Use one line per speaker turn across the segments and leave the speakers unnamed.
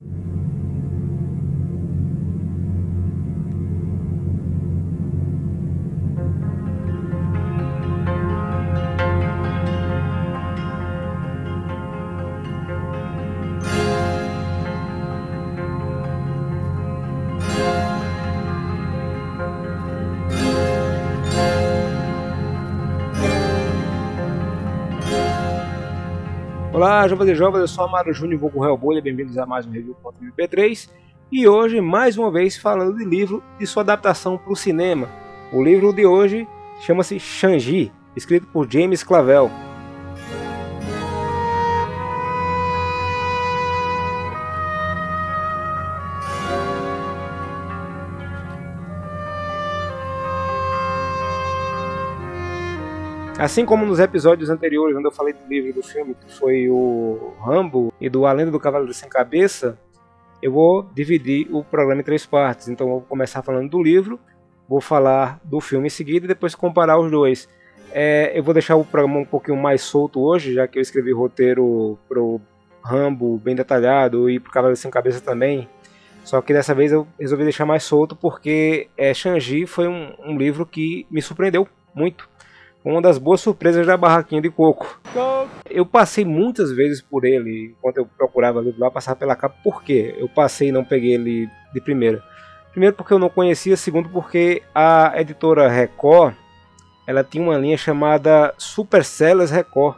you Olá, jovens e jovens, eu sou Amaro Júnior, vou com Hellbolha, bem-vindos a mais um Review.mp3 e hoje, mais uma vez, falando de livro e sua adaptação para o cinema. O livro de hoje chama-se Shang-Chi, escrito por James Clavel. Assim como nos episódios anteriores, onde eu falei do livro do filme, que foi o Rambo e do A Lenda do Cavaleiro Sem Cabeça, eu vou dividir o programa em três partes. Então eu vou começar falando do livro, vou falar do filme em seguida e depois comparar os dois. É, eu vou deixar o programa um pouquinho mais solto hoje, já que eu escrevi roteiro pro Rambo bem detalhado e pro Cavaleiro Sem Cabeça também. Só que dessa vez eu resolvi deixar mais solto porque é, Shang-Chi foi um, um livro que me surpreendeu muito uma das boas surpresas da barraquinha de coco. Eu passei muitas vezes por ele enquanto eu procurava livro lá, passava pela capa. Por quê? Eu passei e não peguei ele de primeira. Primeiro porque eu não conhecia, segundo porque a editora Record, ela tinha uma linha chamada Super Sellers Record.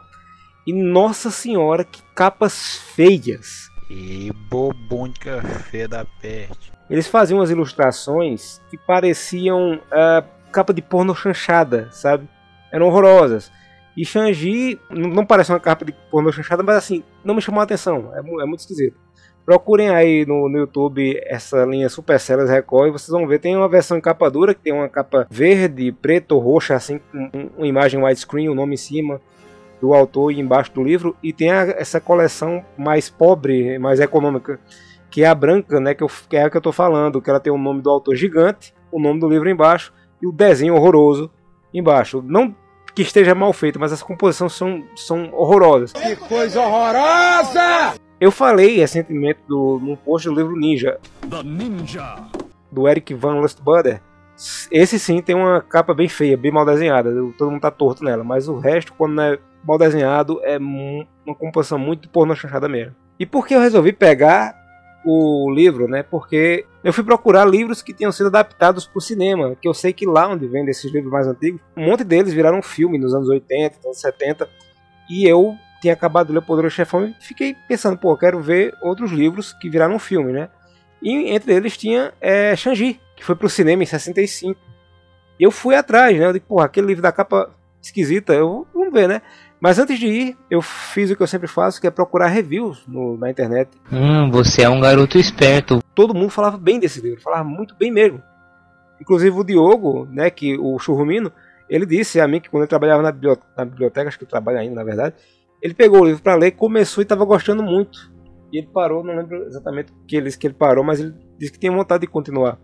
E nossa senhora, que capas feias!
E bobônica feia da peste.
Eles faziam umas ilustrações que pareciam uh, capa de porno chanchada, sabe? Eram horrorosas. E Shang-Chi não parece uma capa de pornô chanchada, mas assim, não me chamou a atenção. É, é muito esquisito. Procurem aí no, no, YouTube essa linha Super Sellers Record e vocês vão ver. Tem uma versão em capa dura, que tem uma capa verde, preto, roxa, assim, com uma imagem widescreen, o nome em cima do autor e embaixo do livro. E tem a, essa coleção mais pobre, mais econômica, que é a branca, né, que, eu, que é a que eu estou falando, que ela tem o nome do autor gigante, o nome do livro embaixo e o desenho horroroso embaixo. Não que esteja mal feito, mas as composições são, são horrorosas.
Que coisa horrorosa!
Eu falei recentemente do, num post do livro Ninja. The Ninja. Do Eric Van Lustbuder. Esse sim tem uma capa bem feia, bem mal desenhada. Todo mundo tá torto nela. Mas o resto, quando não é mal desenhado, é uma composição muito porno chanchada mesmo. E por que eu resolvi pegar o livro, né? Porque eu fui procurar livros que tinham sido adaptados para o cinema, que eu sei que lá onde vende esses livros mais antigos, um monte deles viraram filme nos anos 80, anos 70, e eu tinha acabado de ler O Poderoso Chefão e fiquei pensando, pô, quero ver outros livros que viraram filme, né? E entre eles tinha é, Shang-Chi, que foi para o cinema em 65. E eu fui atrás, né? Eu disse, pô, aquele livro da capa esquisita, eu vamos ver, né? Mas antes de ir, eu fiz o que eu sempre faço, que é procurar reviews no, na internet.
Hum, você é um garoto esperto.
Todo mundo falava bem desse livro, falava muito bem mesmo. Inclusive o Diogo, né, que o Churrumino, ele disse a mim que quando ele trabalhava na biblioteca, na biblioteca acho que trabalha ainda, na verdade, ele pegou o livro para ler, começou e estava gostando muito. E ele parou, não lembro exatamente que ele disse que ele parou, mas ele disse que tinha vontade de continuar.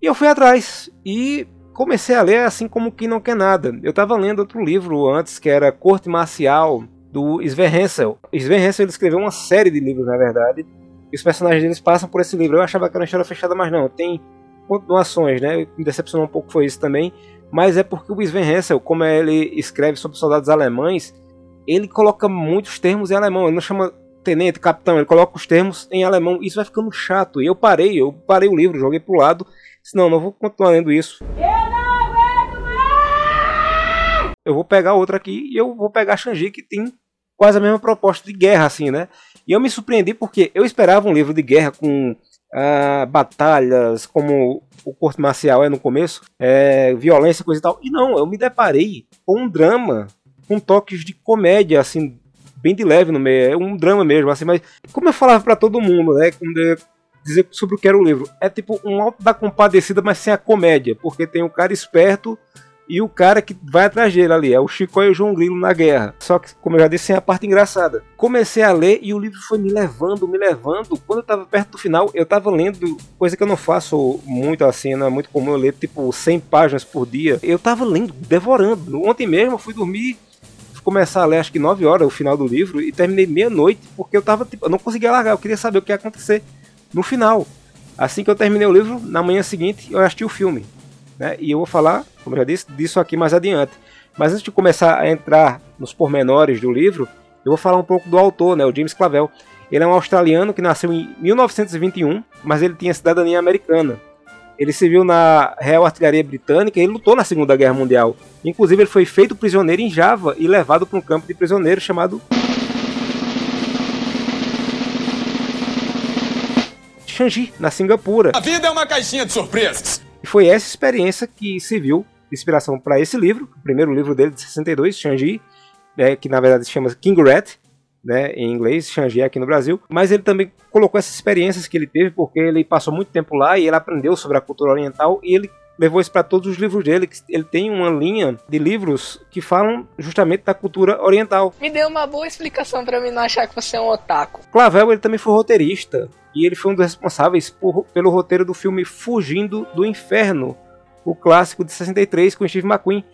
E eu fui atrás e comecei a ler assim como que não quer nada. Eu estava lendo outro livro antes que era Corte Marcial do Sven Hensel. Sven Hensel ele escreveu uma série de livros, na verdade. E os personagens deles passam por esse livro. Eu achava que era uma história fechada, mas não. Tem continuações, né? Me decepcionou um pouco foi isso também. Mas é porque o Sven Hensel, como ele escreve sobre soldados alemães, ele coloca muitos termos em alemão. Ele não chama tenente, capitão, ele coloca os termos em alemão. Isso vai ficando chato. E eu parei, eu parei o livro, joguei pro lado. Senão, não vou continuar lendo isso. Eu vou pegar outra aqui e eu vou pegar Shang-Chi que tem quase a mesma proposta de guerra, assim, né? E eu me surpreendi porque eu esperava um livro de guerra com uh, batalhas, como o corte marcial é no começo, é, violência, coisa e tal. E não, eu me deparei com um drama, com toques de comédia, assim, bem de leve no meio. É um drama mesmo, assim, mas como eu falava para todo mundo, né? Quando eu dizer sobre o que era o livro. É tipo um alto da compadecida, mas sem a comédia, porque tem o cara esperto e o cara que vai atrás dele ali. É o Chico e o João Grilo na guerra. Só que, como eu já disse, sem a parte engraçada. Comecei a ler e o livro foi me levando, me levando. Quando eu tava perto do final, eu tava lendo, coisa que eu não faço muito assim, não é muito comum eu ler, tipo 100 páginas por dia. Eu tava lendo, devorando. Ontem mesmo eu fui dormir começar a ler acho que 9 horas o final do livro e terminei meia-noite porque eu tava tipo, eu não conseguia largar, eu queria saber o que ia acontecer. no final. Assim que eu terminei o livro, na manhã seguinte eu assisti o filme. Né? E eu vou falar, como eu já disse, disso aqui mais adiante. Mas antes de começar a entrar nos pormenores do livro, eu vou falar um pouco do autor, né, o James Clavell. Ele é um australiano que nasceu em 1921, mas ele tinha cidadania americana. Ele serviu na Real Artilharia Britânica e lutou na Segunda Guerra Mundial. Inclusive, ele foi feito prisioneiro em Java e levado para um campo de prisioneiros chamado Changi, na Singapura.
A vida é uma caixinha de surpresas.
E foi essa experiência que serviu de inspiração para esse livro, o primeiro livro dele de 62, Changi, né, que na verdade se chama King Rat, né, em inglês, Changi aqui no Brasil, mas ele também colocou essas experiências que ele teve porque ele passou muito tempo lá e ele aprendeu sobre a cultura oriental e ele levou isso para todos os livros dele. Ele tem uma linha de livros que falam justamente da cultura oriental.
Me deu uma boa explicação para mim não achar que você é um otaku.
Clavel ele também foi roteirista e ele foi um dos responsáveis por, pelo roteiro do filme Fugindo do Inferno, o clássico de 63 com Steve McQueen.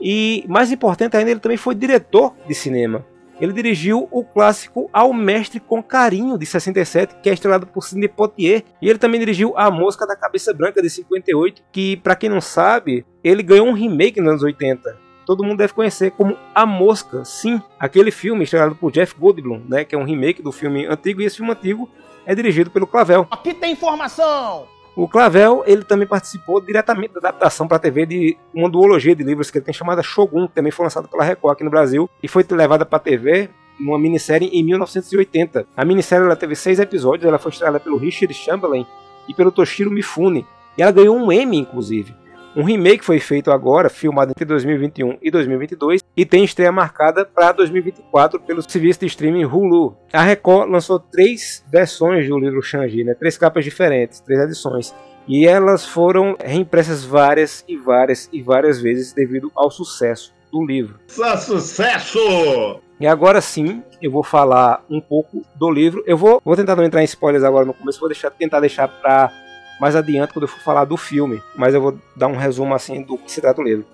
E mais importante ainda, ele também foi diretor de cinema. Ele dirigiu o clássico Ao Mestre com Carinho, de 67, que é estrelado por Sidney Poitier. E ele também dirigiu A Mosca da Cabeça Branca, de 58, que, para quem não sabe, ele ganhou um remake nos anos 80. Todo mundo deve conhecer como A Mosca, sim, aquele filme estrelado por Jeff Goldblum, né, que é um remake do filme antigo, e esse filme antigo é dirigido pelo Clavel.
Aqui tem informação!
O Clavel, ele também participou diretamente da adaptação para a TV de uma duologia de livros que ele tem chamada Shogun, que também foi lançada pela Record aqui no Brasil e foi levada para a TV numa minissérie em 1980. A minissérie ela teve seis episódios, ela foi estrelada pelo Richard Chamberlain e pelo Toshiro Mifune, e ela ganhou um Emmy, inclusive. Um remake foi feito agora, filmado entre 2021 e 2022, e tem estreia marcada para 2024 pelo serviço de streaming Hulu. A Record lançou três versões do livro Shang-Chi, né? três capas diferentes, três edições. E elas foram reimpressas várias e várias e várias vezes devido ao sucesso do livro.
Sucesso!
E agora sim, eu vou falar um pouco do livro. Eu vou, vou tentar não entrar em spoilers agora no começo, vou deixar, tentar deixar para mais adiante quando eu for falar do filme, mas eu vou dar um resumo assim do que se trata o livro.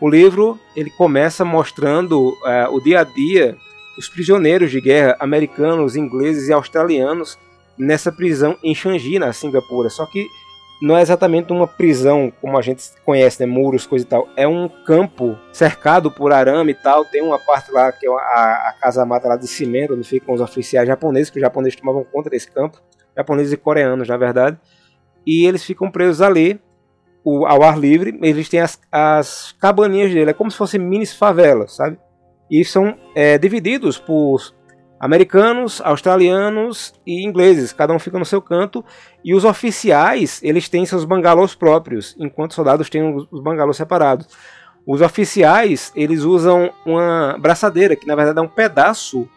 O livro ele começa mostrando uh, o dia a dia dos prisioneiros de guerra americanos, ingleses e australianos nessa prisão em Changi, na Singapura. Só que não é exatamente uma prisão como a gente conhece, né, muros, coisa e tal. É um campo cercado por arame e tal. Tem uma parte lá que é a, a casa mata lá de cimento, onde ficam os oficiais japoneses, que os japoneses tomavam conta desse campo, japoneses e coreanos, na verdade e eles ficam presos ali ao ar livre. Eles têm as, as cabaninhas dele, é como se fossem mini favelas, sabe? E são é, divididos por americanos, australianos e ingleses, cada um fica no seu canto, e os oficiais, eles têm seus bangalôs próprios, enquanto os soldados têm os bangalôs separados. Os oficiais, eles usam uma braçadeira, que na verdade é um pedaço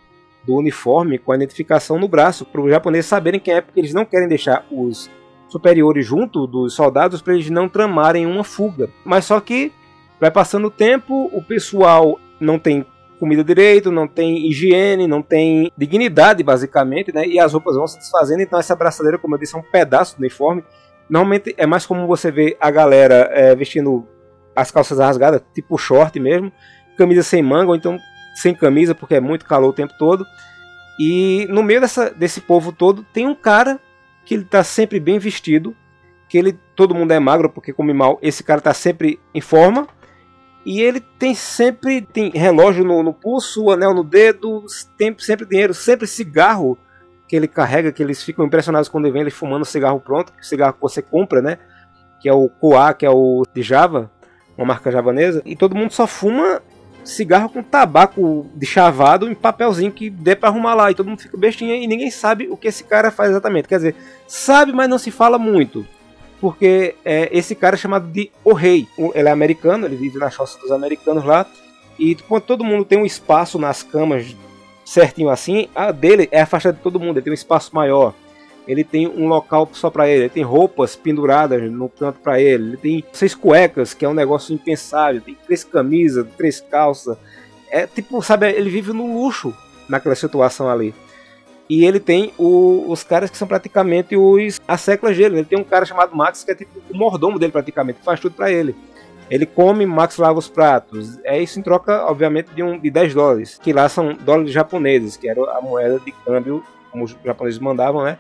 do uniforme com a identificação no braço, para os japoneses saberem quem é, porque eles não querem deixar os superiores junto dos soldados para eles não tramarem uma fuga. Mas só que vai passando o tempo, o pessoal não tem comida direito, não tem higiene, não tem dignidade basicamente, né? E as roupas vão se desfazendo, então essa braçadeira, como eu disse, é um pedaço do uniforme. Normalmente é mais comum você ver a galera é, vestindo as calças rasgadas, tipo short mesmo, camisa sem manga, ou então sem camisa, porque é muito calor o tempo todo. E no meio dessa, desse povo todo tem um cara que ele está sempre bem vestido, que ele todo mundo é magro porque come mal, esse cara está sempre em forma. E ele tem sempre tem relógio no, no pulso, anel no dedo, tem sempre dinheiro, sempre cigarro que ele carrega, que eles ficam impressionados quando vem ele fumando cigarro pronto, o cigarro que você compra, né? Que é o Coa, que é o de Java, uma marca javanesa, e todo mundo só fuma cigarro com tabaco de chavado em papelzinho que dê para arrumar lá e todo mundo fica bestinha e ninguém sabe o que esse cara faz exatamente. Quer dizer, sabe, mas não se fala muito. Porque é, esse cara é chamado de O Rei. Ele é americano, ele vive na choça dos americanos lá. E quando todo mundo tem um espaço nas camas certinho assim, a dele é afastada de todo mundo, ele tem um espaço maior ele tem um local só para ele, ele tem roupas penduradas no canto para ele, ele tem seis cuecas, que é um negócio impensável, tem três camisas, três calças. É tipo, sabe, ele vive no luxo naquela situação ali. E ele tem o, os caras que são praticamente os as seclas dele. Ele tem um cara chamado Max que é tipo o mordomo dele praticamente, faz tudo para ele. Ele come, Max lava os pratos. É isso em troca, obviamente, de, um, de 10 dólares, que lá são dólares japoneses, que era a moeda de câmbio, como os japoneses mandavam, né?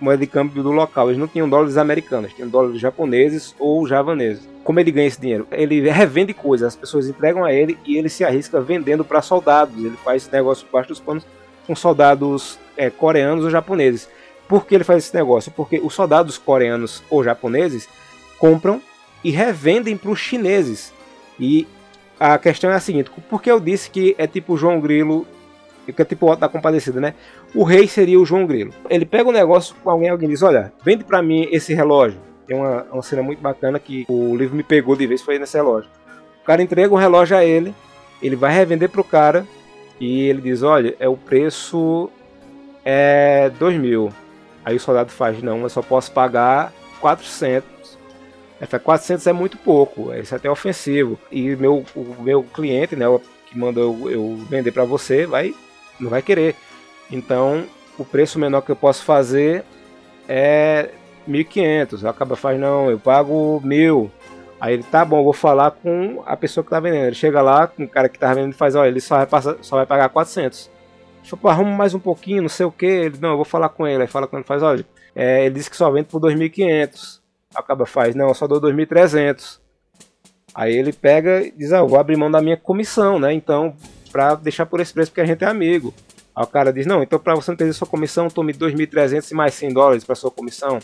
Moeda de câmbio do local. Eles não tinham dólares americanos, tinham dólares japoneses ou javaneses. Como ele ganha esse dinheiro? Ele revende coisas, as pessoas entregam a ele e ele se arrisca vendendo para soldados. Ele faz esse negócio por baixo dos panos com soldados é, coreanos ou japoneses. Por que ele faz esse negócio? Porque os soldados coreanos ou japoneses compram e revendem para os chineses. E a questão é a seguinte: por que eu disse que é tipo João Grilo, que é tipo o da Compadecida, né? O rei seria o João Grilo. Ele pega o um negócio com alguém, alguém diz: Olha, vende para mim esse relógio. Tem uma, uma cena muito bacana que o livro me pegou de vez foi nesse relógio. O cara entrega o relógio a ele, ele vai revender pro cara e ele diz: Olha, é o preço é 2 mil. Aí o soldado faz: Não, eu só posso pagar 400. Essa 400 é muito pouco, isso é até ofensivo. E meu, o meu cliente, né, que mandou eu, eu vender para você, vai, não vai querer. Então, o preço menor que eu posso fazer é 1.500. Acaba faz não, eu pago mil. Aí ele, tá bom, vou falar com a pessoa que tá vendendo. Ele chega lá com o cara que tá vendendo faz, olha, ele só vai, passar, só vai pagar 400. Tipo, arruma mais um pouquinho, não sei o que. Ele, não, eu vou falar com ele. Aí fala com ele, faz, olha, é, ele disse que só vende por 2.500 acaba faz, não, eu só dou 2.300. Aí ele pega e diz, ah, eu vou abrir mão da minha comissão, né? Então, pra deixar por esse preço porque a gente é amigo. Aí o cara diz, não, então pra você não ter sua comissão, tome 2.300 e mais 100 dólares pra sua comissão.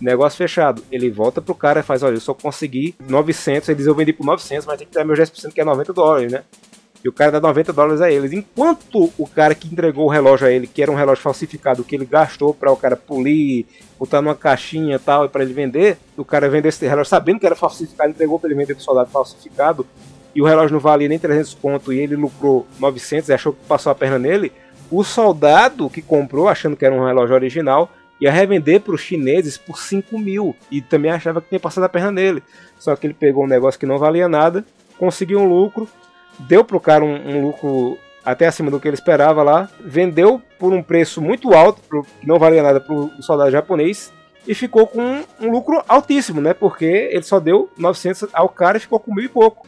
Negócio fechado. Ele volta pro cara e faz, olha, eu só consegui 900, ele diz, eu vendi por 900, mas tem que ter meu 10% que é 90 dólares, né? E o cara dá 90 dólares a eles. Enquanto o cara que entregou o relógio a ele, que era um relógio falsificado, que ele gastou para o cara polir, botar numa caixinha e tal, para ele vender, o cara vendeu esse relógio sabendo que era falsificado, entregou para ele vender pro soldado falsificado, e o relógio não valia nem 300 pontos e ele lucrou 900 e achou que passou a perna nele. O soldado que comprou, achando que era um relógio original, ia revender para os chineses por 5 mil e também achava que tinha passado a perna nele. Só que ele pegou um negócio que não valia nada, conseguiu um lucro deu pro cara um, um, lucro até acima do que ele esperava lá, vendeu por um preço muito alto, que não valia nada para o soldado japonês, e ficou com um, um, lucro altíssimo, né? Porque ele só deu 900 ao cara e ficou com mil e pouco.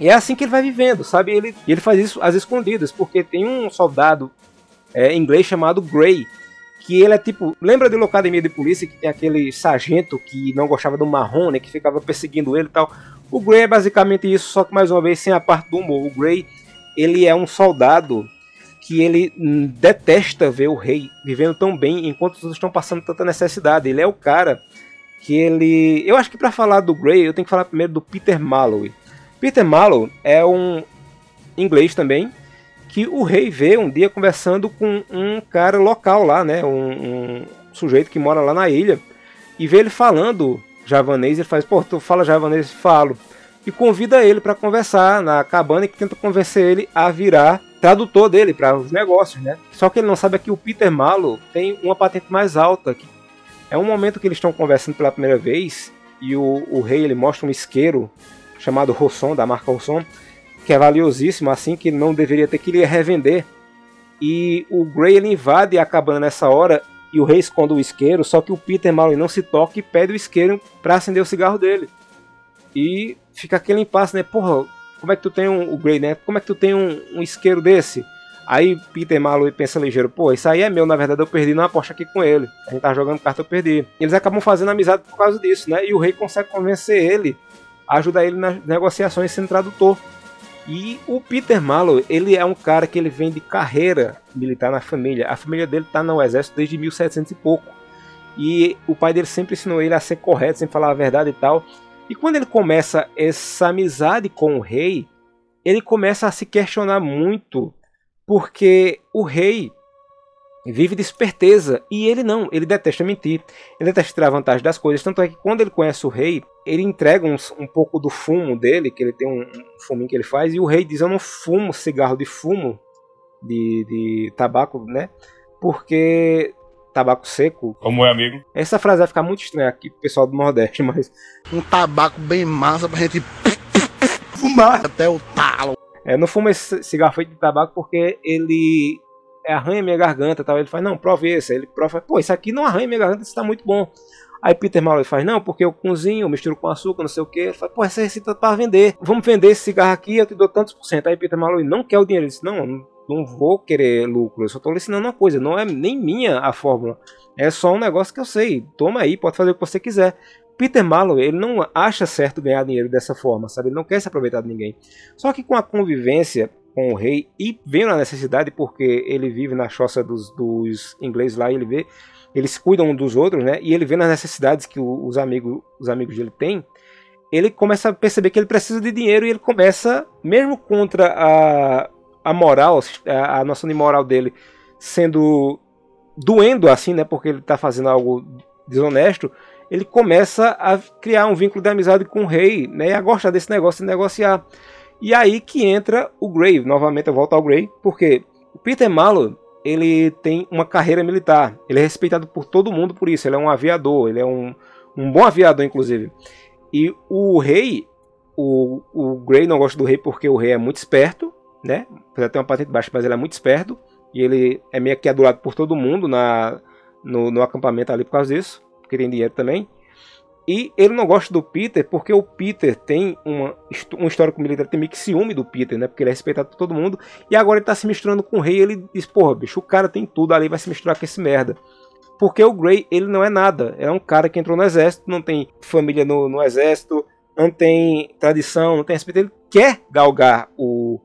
E é assim que ele vai vivendo, sabe? Ele, ele faz isso às escondidas, porque tem um soldado é, inglês chamado Gray, que ele é tipo. Lembra de Locademia de Polícia que tem aquele sargento que não gostava do marrom, né? Que ficava perseguindo ele e tal. O Grey é basicamente isso, só que mais uma vez sem a parte do humor. O Grey, ele é um soldado que ele detesta ver o rei vivendo tão bem enquanto os outros estão passando tanta necessidade. Ele é o cara que ele, eu acho que para falar do Grey, eu tenho que falar primeiro do Peter Malloy. Peter Malloy é um inglês também que o rei vê um dia conversando com um cara local lá, né, um, um sujeito que mora lá na ilha e vê ele falando javanês, ele faz, pô, tu fala javanês? Falo. E convida ele para conversar na cabana e tenta convencer ele a virar tradutor dele para os negócios, né? Só que ele não sabe que o Peter Malo tem uma patente mais alta. É um momento que eles estão conversando pela primeira vez e o, o rei ele mostra um isqueiro chamado Rosson, da marca Rosson, que é valiosíssimo, assim que não deveria ter que ele revender. E o Grey ele invade a cabana nessa hora e o rei esconde o isqueiro, só que o Peter Malloy não se toca e pede o isqueiro para acender o cigarro dele. E fica aquele impasse, né? Porra, como é que tu tem um, o Grey, né? Como é que tu tem um, um isqueiro desse? Aí Peter Malloy pensa ligeiro, pô, isso aí é meu, na verdade eu perdi na aposta aqui com ele. A gente tá jogando carta, eu perdi. Eles acabam fazendo amizade por causa disso, né? E o rei consegue convencer ele, ajudar ele nas negociações sendo tradutor. E o Peter Malloy, ele é um cara que ele vem de carreira militar na família. A família dele está no exército desde 1700 e pouco. E o pai dele sempre ensinou ele a ser correto, sempre falar a verdade e tal. E quando ele começa essa amizade com o rei, ele começa a se questionar muito, porque o rei vive de esperteza. E ele não, ele detesta mentir. Ele detesta tirar vantagem das coisas. Tanto é que quando ele conhece o rei, ele entrega uns, um pouco do fumo dele, que ele tem um, um fuminho que ele faz, e o rei diz: Eu não fumo cigarro de fumo, de, de tabaco, né? Porque tabaco seco.
Como é, amigo?
Essa frase vai ficar muito estranha aqui pro pessoal do Nordeste, mas.
Um tabaco bem massa pra gente fumar até o talo.
É, não fuma esse cigarro feito de tabaco porque ele é, arranha minha garganta tal. Ele faz, não, prove esse. Aí ele prova, pô, isso aqui não arranha minha garganta, isso tá muito bom. Aí Peter Malloy faz, não, porque eu cozinho, eu misturo com açúcar, não sei o que. Ele fala, pô, essa receita é para vender. Vamos vender esse cigarro aqui, eu te dou tantos por cento. Aí Peter Malloy não quer o dinheiro. Ele disse, não, não vou querer lucro, eu só lhe ensinando uma coisa, não é nem minha a fórmula. É só um negócio que eu sei. Toma aí, pode fazer o que você quiser. Peter Malloy, ele não acha certo ganhar dinheiro dessa forma, sabe? Ele não quer se aproveitar de ninguém. Só que com a convivência com o rei e vendo a necessidade, porque ele vive na choça dos, dos ingleses lá e ele vê, eles cuidam um dos outros, né? E ele vê as necessidades que os, amigos, os amigos dele têm, ele começa a perceber que ele precisa de dinheiro e ele começa, mesmo contra a, a moral, a, noção de moral dele sendo doendo assim, né? Porque ele está fazendo algo desonesto, ele começa a criar um vínculo de amizade com o rei, né? E a gostar desse negócio de negociar. E aí que entra o Grave. Novamente eu volto ao Grave, porque o Peter Malo ele tem uma carreira militar. Ele é respeitado por todo mundo por isso. Ele é um aviador, ele é um, um bom aviador, inclusive. E o rei, o, o Grey não gosta do rei porque o rei é muito esperto, né? Apesar de ter uma patente baixa, mas ele é muito esperto. E ele é meio que adulado por todo mundo na, no, no acampamento ali por causa disso, porque tem dinheiro também. E ele não gosta do Peter porque o Peter tem uma, um histórico militar, tem meio que ciúme do Peter, né? Porque ele é respeitado por todo mundo. E agora ele tá se misturando com o rei. Ele diz: Porra, bicho, o cara tem tudo ali, vai se misturar com esse merda. Porque o Grey, ele não é nada. É um cara que entrou no exército, não tem família no, no exército, não tem tradição, não tem respeito. Ele quer galgar o,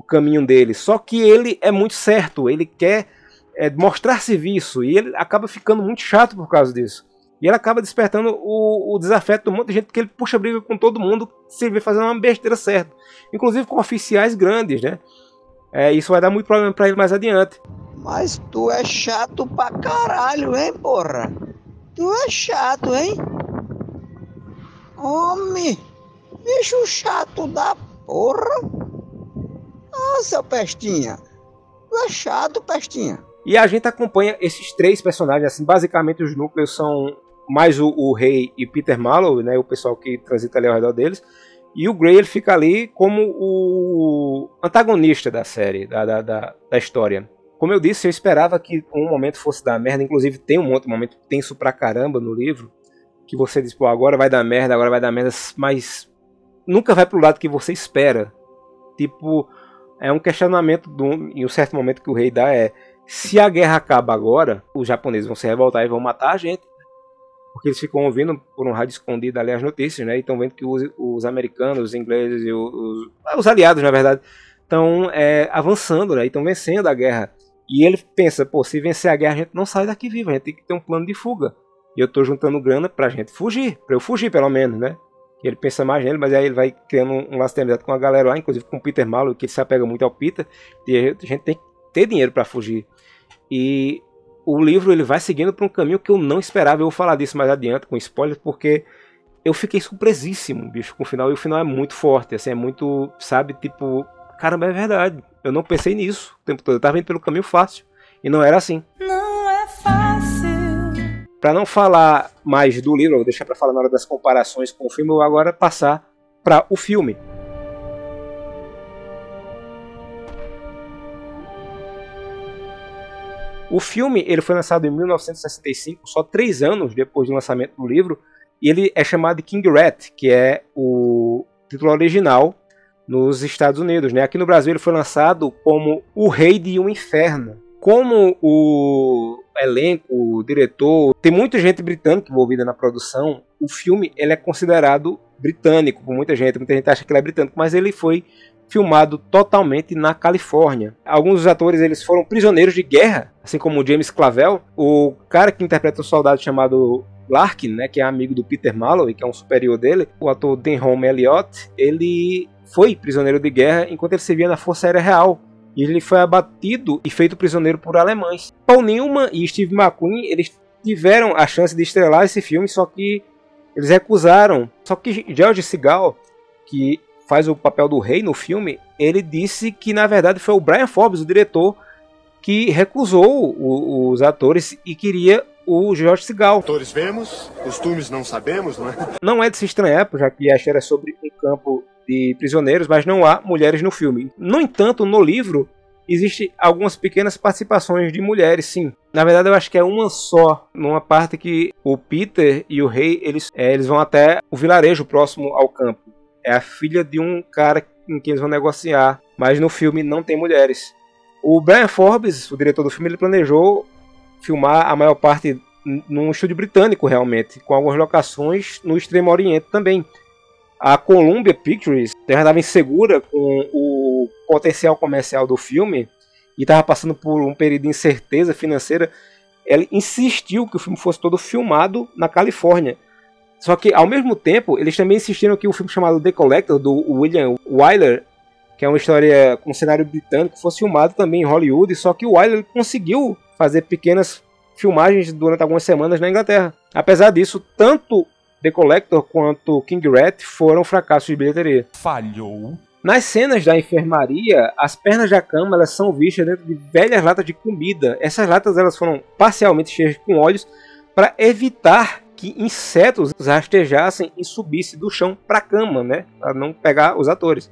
o caminho dele. Só que ele é muito certo. Ele quer é, mostrar serviço. E ele acaba ficando muito chato por causa disso. E ele acaba despertando o, o desafeto de um monte de gente, porque ele puxa briga com todo mundo se vê fazendo uma besteira certa. Inclusive com oficiais grandes, né? É, isso vai dar muito problema para ele mais adiante.
Mas tu é chato pra caralho, hein, porra? Tu é chato, hein? Homem, bicho chato da porra. Ah, seu Pestinha. Tu é chato, Pestinha.
E a gente acompanha esses três personagens, assim, basicamente os núcleos são mais o, o Rei e Peter Mallow, né, o pessoal que transita ali ao redor deles. E o Grey ele fica ali como o antagonista da série, da, da, da, da história. Como eu disse, eu esperava que um momento fosse dar merda. Inclusive, tem um outro momento tenso pra caramba no livro. Que você diz, pô, agora vai dar merda, agora vai dar merda, mas nunca vai pro lado que você espera. Tipo, é um questionamento do, em um certo momento que o rei dá é se a guerra acaba agora, os japoneses vão se revoltar e vão matar a gente porque eles ficam ouvindo por um rádio escondido ali as notícias, né? E estão vendo que os, os, americanos, os ingleses e os, os aliados, na verdade, estão é, avançando, né? Estão vencendo a guerra. E ele pensa, pô, se vencer a guerra a gente não sai daqui vivo, a gente tem que ter um plano de fuga. E eu estou juntando grana pra gente fugir, pra eu fugir pelo menos, né? Ele pensa mais nele, mas aí ele vai criando um laço de amizade com a galera lá, inclusive com o Peter Malo, que ele se apega muito ao Peter, e a gente tem que ter dinheiro para fugir. E o livro ele vai seguindo por um caminho que eu não esperava. Eu vou falar disso mais adiante com spoilers, porque eu fiquei surpresíssimo, bicho, com o final. E o final é muito forte, assim, é muito, sabe, tipo, caramba, é verdade. Eu não pensei nisso o tempo todo. Eu tava indo pelo caminho fácil. E não era assim.
Não é fácil.
Para não falar mais do livro, vou deixar para falar na hora das comparações com o filme, eu vou agora passar para o filme. O filme ele foi lançado em 1965, só três anos depois do lançamento do livro, e ele é chamado de King Rat, que é o título original nos Estados Unidos. Né? Aqui no Brasil ele foi lançado como O Rei de um Inferno. Como o elenco, diretor, tem muita gente britânica envolvida na produção, o filme ele é considerado britânico por muita gente. Muita gente acha que ele é britânico, mas ele foi filmado totalmente na Califórnia. Alguns dos atores eles foram prisioneiros de guerra, assim como o James Clavel, o cara que interpreta um soldado chamado Larkin, né, que é amigo do Peter Malloy, que é um superior dele, o ator Denholm Elliott, ele foi prisioneiro de guerra enquanto ele servia na Força Aérea Real. E ele foi abatido e feito prisioneiro por alemães. Paul Newman e Steve McQueen, eles tiveram a chance de estrelar esse filme, só que eles recusaram. Só que George Segal, que faz o papel do rei no filme, ele disse que na verdade foi o Brian Forbes, o diretor, que recusou o, os atores e queria o George Segal.
Atores vemos, costumes não sabemos, não é?
Não é de se estranhar, já que a história é sobre um campo de prisioneiros, mas não há mulheres no filme. No entanto, no livro existe algumas pequenas participações de mulheres, sim. Na verdade, eu acho que é uma só, numa parte que o Peter e o rei eles, é, eles vão até o vilarejo próximo ao campo é a filha de um cara em que eles vão negociar. Mas no filme não tem mulheres. O Brian Forbes, o diretor do filme, ele planejou filmar a maior parte num estúdio britânico, realmente, com algumas locações no Extremo Oriente também. A Columbia Pictures já estava insegura com o potencial comercial do filme e estava passando por um período de incerteza financeira. Ela insistiu que o filme fosse todo filmado na Califórnia. Só que, ao mesmo tempo, eles também insistiram que o filme chamado The Collector, do William Wyler, que é uma história com cenário britânico, fosse filmado também em Hollywood, só que o Wyler conseguiu fazer pequenas filmagens durante algumas semanas na Inglaterra. Apesar disso, tanto The Collector quanto King Rat foram fracassos de bilheteria.
Falhou.
Nas cenas da enfermaria, as pernas da cama elas são vistas dentro de velhas latas de comida. Essas latas elas foram parcialmente cheias com óleos para evitar que insetos rastejassem e subissem do chão para a cama, né? Para não pegar os atores.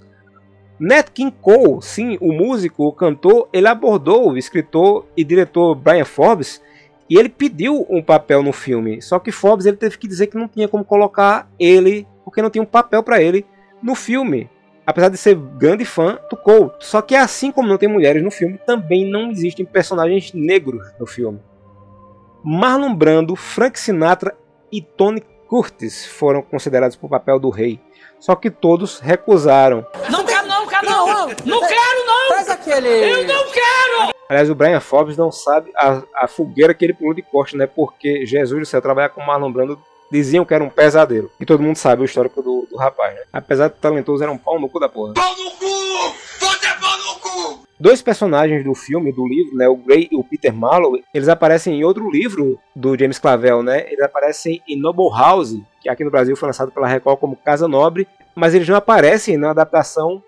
Nat King Cole, sim, o músico, o cantor, ele abordou o escritor e diretor Brian Forbes e ele pediu um papel no filme. Só que Forbes ele teve que dizer que não tinha como colocar ele, porque não tinha um papel para ele no filme. Apesar de ser grande fã do Cole. Só que assim como não tem mulheres no filme, também não existem personagens negros no filme. Marlon Brando, Frank Sinatra e Tony Curtis foram considerados para o papel do rei. Só que todos recusaram.
Não não, quero não! Não quero não!
Faz aquele...
Eu não quero!
Aliás, o Brian Forbes não sabe a, a fogueira que ele pulou de costa, né? Porque Jesus do céu trabalhar com Marlon Brando diziam que era um pesadelo. E todo mundo sabe o histórico do, do rapaz, né? Apesar de talentoso, era um pau no cu da porra.
Pau no cu! Você é pau no cu!
Dois personagens do filme, do livro, né? O Gray e o Peter Marlowe, eles aparecem em outro livro do James Clavel, né? Eles aparecem em Noble House, que aqui no Brasil foi lançado pela Record como Casa Nobre, mas eles não aparecem na adaptação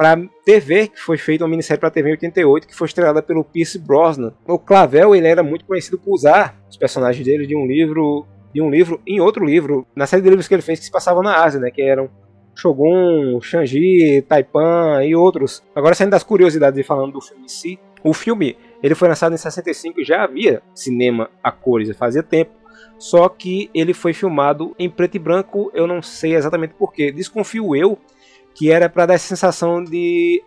para TV, que foi feita uma minissérie para TV em 88, que foi estrelada pelo Pierce Brosnan. O Clavel ele era muito conhecido por usar os personagens dele de um livro, de um livro em outro livro, na série de livros que ele fez que se passavam na Ásia, né, que eram Shogun, Shang-Chi, Taipan e outros. Agora saindo das curiosidades e falando do filme em si, o filme ele foi lançado em 65 e já havia cinema a cores, fazia tempo. Só que ele foi filmado em preto e branco, eu não sei exatamente porquê. Desconfio eu que era para dar essa sensação de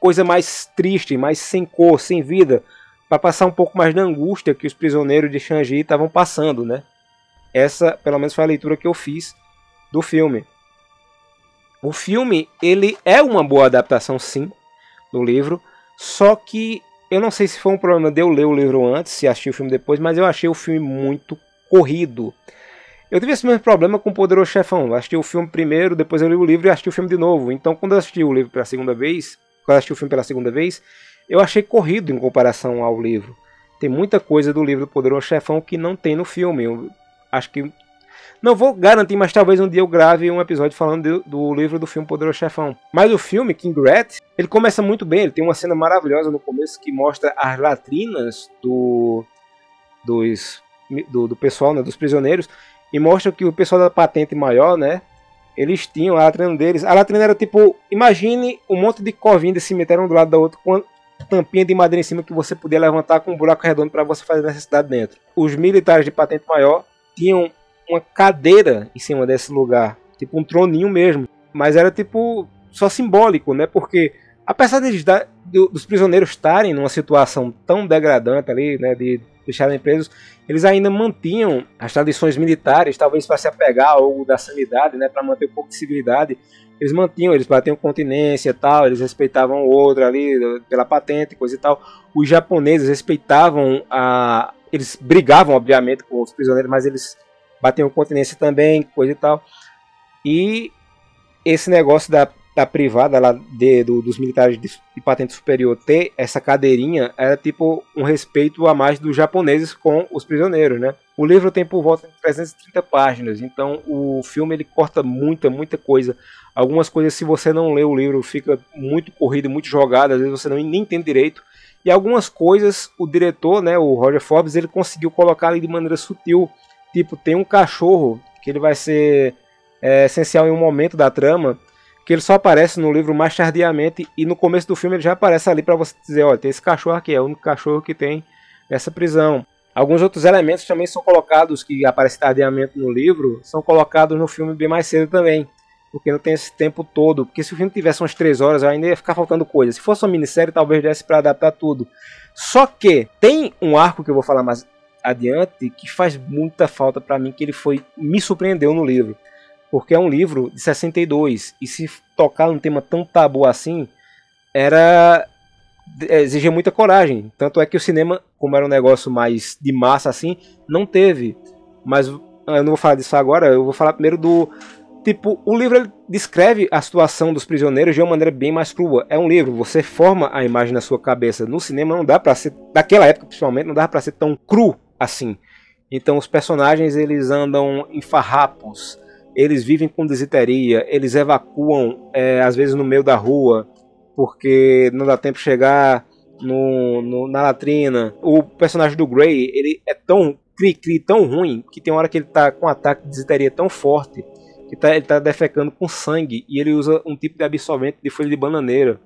coisa mais triste, mais sem cor, sem vida, para passar um pouco mais da angústia que os prisioneiros de Shang-Chi estavam passando, né? Essa, pelo menos, foi a leitura que eu fiz do filme. O filme, ele é uma boa adaptação, sim, do livro, só que eu não sei se foi um problema de eu ler o livro antes, se assistir o filme depois, mas eu achei o filme muito corrido. Eu tive esse mesmo problema com o Poderoso Chefão. Eu assisti o filme primeiro, depois eu li o livro e assisti o filme de novo. Então, quando eu assisti o livro pela segunda vez, quando eu assisti o filme pela segunda vez, eu achei corrido em comparação ao livro. Tem muita coisa do livro do Poderoso Chefão que não tem no filme. Eu acho que. Não vou garantir, mas talvez um dia eu grave um episódio falando do, do livro do filme Poderoso Chefão. Mas o filme, King Rat, ele começa muito bem. Ele tem uma cena maravilhosa no começo que mostra as latrinas do, dos, do, do pessoal, né, dos prisioneiros e mostra que o pessoal da patente maior, né? Eles tinham a latrina deles. A latrina era tipo, imagine um monte de covinha de cemitério um do lado da outra com tampinha de madeira em cima que você podia levantar com um buraco redondo para você fazer necessidade dentro. Os militares de patente maior tinham uma cadeira em cima desse lugar, tipo um troninho mesmo, mas era tipo só simbólico, né? Porque apesar de, dos prisioneiros estarem numa situação tão degradante ali, né, de deixarem presos, eles ainda mantinham as tradições militares, talvez para se apegar ao da sanidade, né, para manter um pouco de civilidade. Eles mantinham, eles batiam continência tal, eles respeitavam o outro ali pela patente, coisa e tal. Os japoneses respeitavam a. Eles brigavam, obviamente, com os prisioneiros, mas eles batiam continência também, coisa e tal. E esse negócio da da privada lá de, do, dos militares de, de, patente superior ter essa cadeirinha era tipo um respeito a mais dos japoneses com os prisioneiros, né? O livro tem por volta de 330 páginas, então o filme ele corta muita, muita coisa. Algumas coisas, se você não lê o livro, fica muito corrido, muito jogado, às vezes você não nem entende direito. E algumas coisas, o diretor, né, o Roger Forbes, ele conseguiu colocar ali de maneira sutil. Tipo, tem um cachorro que ele vai ser é, essencial em um momento da trama, que ele só aparece no livro mais tardiamente e no começo do filme ele já aparece ali para você dizer, olha, tem esse cachorro aqui, é o único cachorro que tem nessa prisão. Alguns outros elementos também são colocados que aparecem tardiamente no livro, são colocados no filme bem mais cedo também. porque não tem esse tempo todo. Porque se o filme tivesse umas 3 horas, ainda ia ficar faltando coisa. Se fosse uma minissérie, talvez desse para adaptar tudo. Só que tem um arco que eu vou falar mais adiante que faz muita falta para mim, que ele foi me surpreendeu no livro. Porque é um livro de 62 e se tocar num tema tão tabu assim, era é, exigia muita coragem. Tanto é que o cinema, como era um negócio mais de massa assim, não teve. Mas eu não vou falar disso agora, eu vou falar primeiro do. Tipo, o livro descreve a situação dos prisioneiros de uma maneira bem mais crua. É um livro, você forma a imagem na sua cabeça. No cinema não dá para ser, daquela época principalmente, não dá para ser tão cru assim. Então os personagens eles andam em farrapos, eles vivem com desiteria, eles evacuam é, às vezes no meio da rua, porque não dá tempo de chegar no, no, na latrina. O personagem do Grey, ele é tão cri-cri, tão ruim, que tem hora que ele tá com um ataque de desiteria tão forte, que tá, ele tá defecando com sangue, e ele usa um tipo de absorvente de folha de bananeira.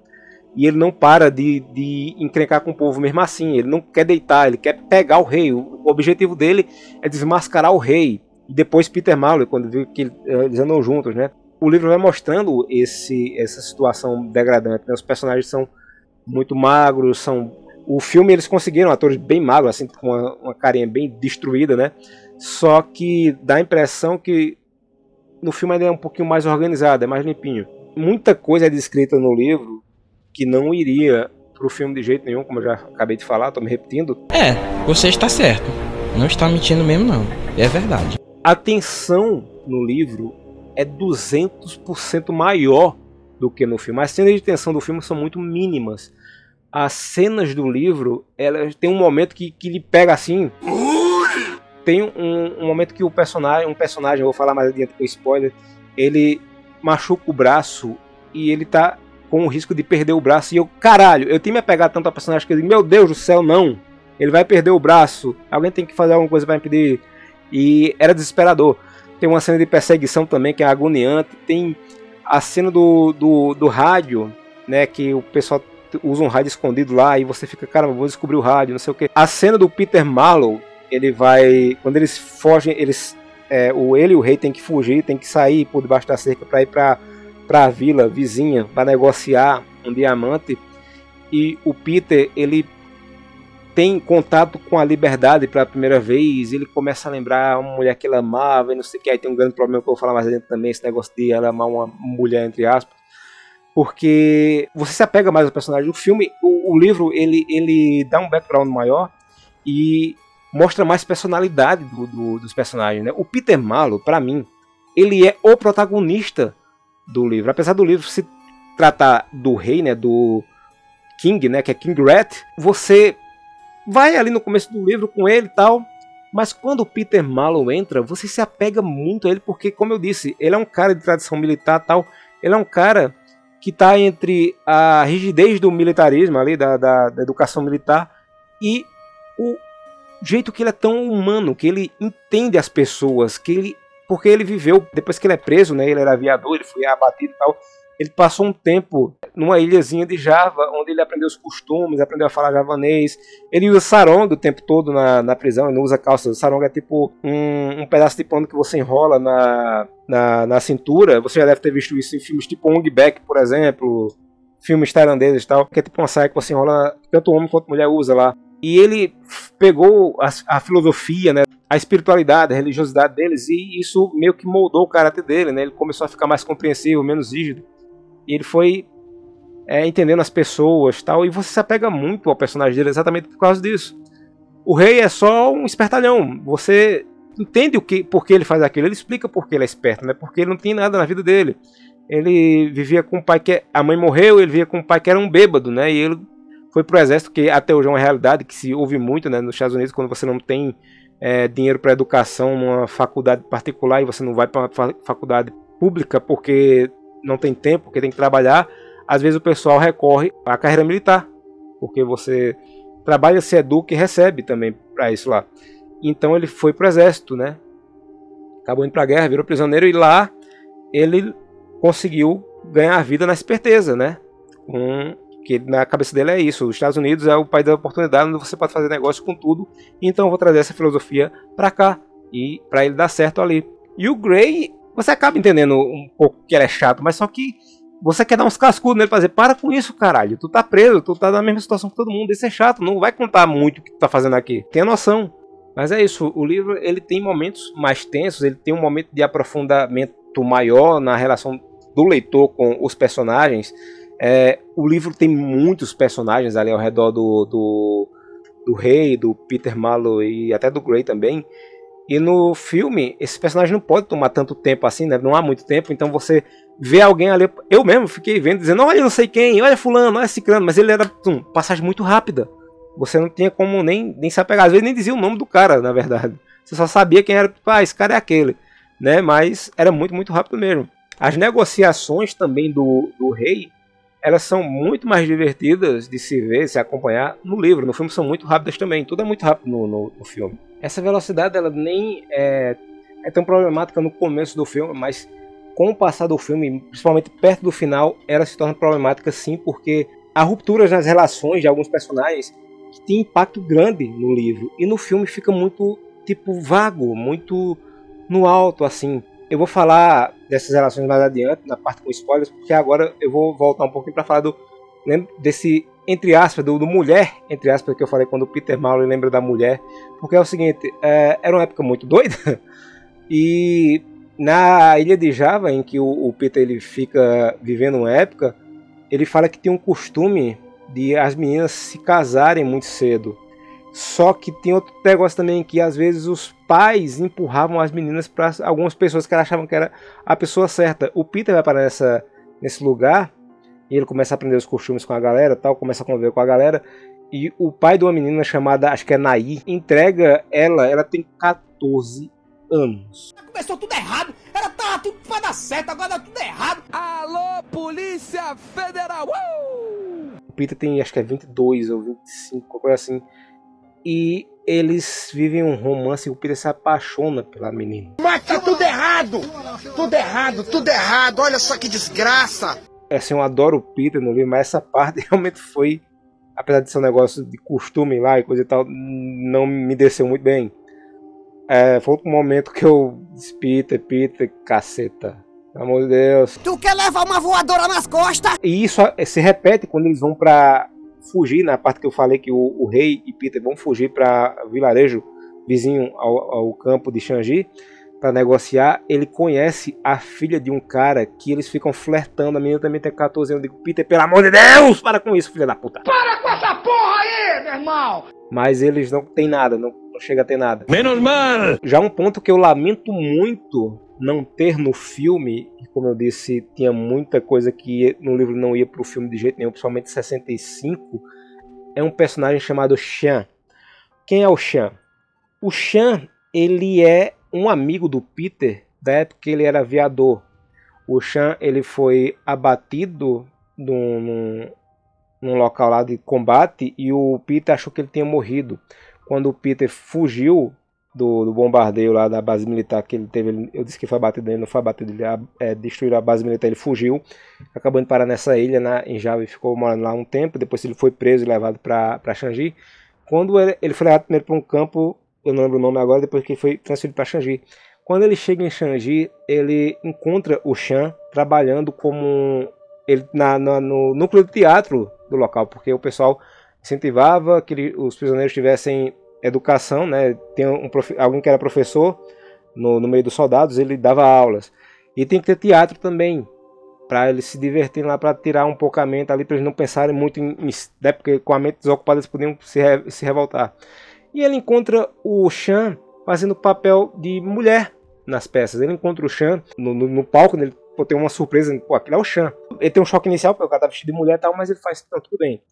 E ele não para de, de encrencar com o povo mesmo assim, ele não quer deitar, ele quer pegar o rei. O objetivo dele é desmascarar o rei. Depois Peter Malloy, quando viu que eles andam juntos, né? o livro vai mostrando esse, essa situação degradante. Né? Os personagens são muito magros, são o filme eles conseguiram atores bem magros, assim, com uma, uma carinha bem destruída, né? Só que dá a impressão que no filme ainda é um pouquinho mais organizado, é mais limpinho. Muita coisa é descrita no livro que não iria pro filme de jeito nenhum, como eu já acabei de falar, tô me repetindo.
É, você está certo. Não está mentindo mesmo não. É verdade.
A tensão no livro é 200% maior do que no filme. As cenas de tensão do filme são muito mínimas. As cenas do livro, elas tem um momento que, que lhe pega assim. Tem um, um momento que o personagem, um personagem, vou falar mais adiante com spoiler, ele machuca o braço e ele tá com o risco de perder o braço. E eu, caralho, eu tenho me apegado tanto ao personagem que eu digo, meu Deus do céu, não. Ele vai perder o braço. Alguém tem que fazer alguma coisa para impedir. E era desesperador. Tem uma cena de perseguição também que é agoniante. Tem a cena do, do, do rádio, né? Que o pessoal usa um rádio escondido lá e você fica, caramba, vou descobrir o rádio, não sei o que. A cena do Peter Marlowe, ele vai. Quando eles fogem, eles. É, o, ele e o rei tem que fugir, tem que sair por debaixo da cerca para ir para a vila vizinha para negociar um diamante. E o Peter, ele tem contato com a liberdade pela primeira vez, ele começa a lembrar uma mulher que ele amava e não sei o que. Aí tem um grande problema que eu vou falar mais adiante também, esse negócio de ela amar uma mulher, entre aspas. Porque você se apega mais ao personagem. O filme, o, o livro, ele, ele dá um background maior e mostra mais personalidade do, do, dos personagens. Né? O Peter Malo, para mim, ele é o protagonista do livro. Apesar do livro se tratar do rei, né, do King, né, que é King Rat, você vai ali no começo do livro com ele e tal. Mas quando o Peter Mallow entra, você se apega muito a ele, porque, como eu disse, ele é um cara de tradição militar tal. Ele é um cara que está entre a rigidez do militarismo ali, da, da, da, educação militar, e o jeito que ele é tão humano, que ele entende as pessoas, que ele. Porque ele viveu, depois que ele é preso, né? Ele era aviador, ele foi abatido e tal ele passou um tempo numa ilhazinha de Java, onde ele aprendeu os costumes, aprendeu a falar javanês. Ele usa sarong o tempo todo na, na prisão, ele não usa calça. Sarong é tipo um, um pedaço de pano que você enrola na, na, na, cintura. Você já deve ter visto isso em filmes tipo Ong Back, por exemplo, filmes tailandeses e tal, que é tipo uma saia que você enrola, tanto homem quanto mulher usa lá. E ele pegou a, a filosofia, né, a espiritualidade, a religiosidade deles, e isso meio que moldou o caráter dele, né? Ele começou a ficar mais compreensivo, menos rígido. E ele foi é, entendendo as pessoas tal. E você se apega muito ao personagem dele exatamente por causa disso. O rei é só um espertalhão. Você entende o que, por que ele faz aquilo. Ele explica por que ele é esperto, né? Porque ele não tem nada na vida dele. Ele vivia com um pai que a mãe morreu, ele vivia com um pai que era um bêbado, né? E ele foi pro exército, que até hoje é uma realidade que se ouve muito, né? Nos Estados Unidos, quando você não tem é, dinheiro para educação numa faculdade particular e você não vai para uma faculdade pública porque não tem tempo, porque tem que trabalhar, às vezes o pessoal recorre à carreira militar, porque você trabalha, se educa e recebe também para isso lá. Então ele foi pro exército, né? Acabou indo pra guerra, virou prisioneiro e lá ele conseguiu ganhar a vida na esperteza, né? Um, que na cabeça dele é isso. Os Estados Unidos é o país da oportunidade onde você pode fazer negócio com tudo. Então eu vou trazer essa filosofia para cá e para ele dar certo ali. E o Gray você acaba entendendo um pouco que ele é chato, mas só que você quer dar uns cascudos nele pra dizer, para com isso, caralho. Tu tá preso, tu tá na mesma situação que todo mundo, isso é chato, não vai contar muito o que tu tá fazendo aqui. Tenha noção. Mas é isso, o livro ele tem momentos mais tensos, ele tem um momento de aprofundamento maior na relação do leitor com os personagens. É, o livro tem muitos personagens ali ao redor do, do, do rei, do Peter Malo e até do Grey também. E no filme, esse personagem não pode tomar tanto tempo assim, né? Não há muito tempo, então você vê alguém ali. Eu mesmo fiquei vendo, dizendo: olha, não sei quem, olha Fulano, olha Ciclano, mas ele era passagem muito rápida. Você não tinha como nem, nem se apegar, às vezes nem dizia o nome do cara, na verdade. Você só sabia quem era, tipo, ah, esse cara é aquele, né? Mas era muito, muito rápido mesmo. As negociações também do, do rei, elas são muito mais divertidas de se ver, se acompanhar no livro. No filme são muito rápidas também, tudo é muito rápido no, no, no filme. Essa velocidade ela nem é, é tão problemática no começo do filme, mas com o passar do filme, principalmente perto do final, ela se torna problemática sim, porque há rupturas nas relações de alguns personagens que tem impacto grande no livro e no filme fica muito tipo vago, muito no alto assim. Eu vou falar dessas relações mais adiante, na parte com spoilers, porque agora eu vou voltar um pouquinho para falar do desse entre aspas, do, do, mulher, entre aspas, que eu falei quando o Peter Malloy lembra da mulher, porque é o seguinte, é, era uma época muito doida, e na ilha de Java, em que o, o, Peter ele fica vivendo uma época, ele fala que tem um costume de as meninas se casarem muito cedo. Só que tem outro negócio também que às vezes os pais empurravam as meninas para algumas pessoas que achavam que era a pessoa certa. O Peter vai para nessa, nesse lugar e ele começa a aprender os costumes com a galera, tal, começa a conviver com a galera. E o pai de uma menina chamada, acho que é Nair, entrega ela, ela tem 14 anos.
Começou tudo errado, ela tava tudo pra dar certo, agora dá tudo errado. Alô, Polícia Federal! Uh!
O Peter tem, acho que é 22 ou 25, coisa assim. E eles vivem um romance e o Peter se apaixona pela menina.
Mas tá tudo errado! Tudo errado, tudo errado, olha só que desgraça!
Assim, eu adoro o Peter no livro, mas essa parte realmente foi, apesar de ser um negócio de costume lá e coisa e tal, não me desceu muito bem. É, foi outro momento que eu disse, Peter, Peter, caceta. Pelo amor de Deus.
Tu quer levar uma voadora nas costas?
E isso se repete quando eles vão pra fugir, na parte que eu falei que o, o rei e Peter vão fugir para vilarejo vizinho ao, ao campo de Shang-Chi para negociar, ele conhece a filha de um cara que eles ficam flertando. A menina também tem 14 anos. Eu digo, Peter, pelo amor de Deus, para com isso, filha da puta.
Para com essa porra aí, meu irmão!
Mas eles não têm nada, não, não chega a ter nada.
Menos mal!
Já um ponto que eu lamento muito não ter no filme, e como eu disse, tinha muita coisa que no livro não ia pro filme de jeito nenhum, principalmente 65, é um personagem chamado Shan. Quem é o Shan? O Shan, ele é um amigo do Peter da época que ele era aviador. O Chan ele foi abatido num, num, local lá de combate e o Peter achou que ele tinha morrido. Quando o Peter fugiu do, do bombardeio lá da base militar que ele teve, eu disse que foi abatido, ele não foi abatido, ele é, destruiu a base militar, ele fugiu, acabou de parar nessa ilha na, em Java e ficou morando lá um tempo. Depois ele foi preso e levado para Shanji. Quando ele, ele foi levado primeiro para um campo eu não lembro o nome agora, depois que foi transferido para Shanji. Quando ele chega em Shanji, ele encontra o Shan trabalhando como ele na, na, no núcleo de teatro do local, porque o pessoal incentivava que ele, os prisioneiros tivessem educação, né? Tem um, alguém que era professor no, no meio dos soldados, ele dava aulas. E tem que ter teatro também, para eles se divertirem lá, para tirar um pouco a mente ali, para eles não pensarem muito em, em né? porque com a mente desocupada eles podiam se, re, se revoltar. E ele encontra o Chan fazendo papel de mulher nas peças. Ele encontra o Chan no, no, no palco, ele pô, tem uma surpresa, pô, aquilo é o Chan. Ele tem um choque inicial, porque o cara tá vestido de mulher e tal, mas ele faz, não, tudo bem.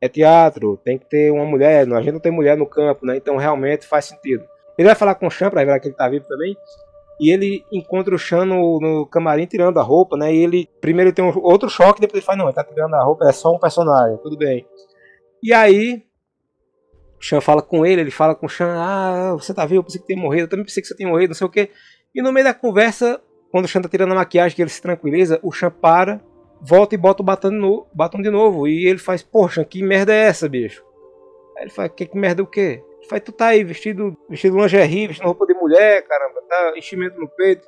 É teatro, tem que ter uma mulher, a gente não tem mulher no campo, né? Então realmente faz sentido. Ele vai falar com o Chan pra revelar que ele tá vivo também. E ele encontra o Chan no, no, camarim tirando a roupa, né? E ele primeiro tem um outro choque, depois ele fala, não, ele tá tirando a roupa, é só um personagem, tudo bem. E aí Chan fala com ele, ele fala com o Chan, ah, você tá vivo, eu pensei que tinha morrido, eu também pensei que você tinha morrido, não sei o que. E no meio da conversa, quando o Chan tá tirando a maquiagem, que ele se tranquiliza, o Chan para, volta e bota o batom, no, batom de novo. E ele faz, poxa, que merda é essa, bicho? Aí ele faz, que, que merda é o quê? Ele faz, tu tá aí vestido, vestido lingerie, vestindo roupa de mulher, caramba, tá enchimento no peito.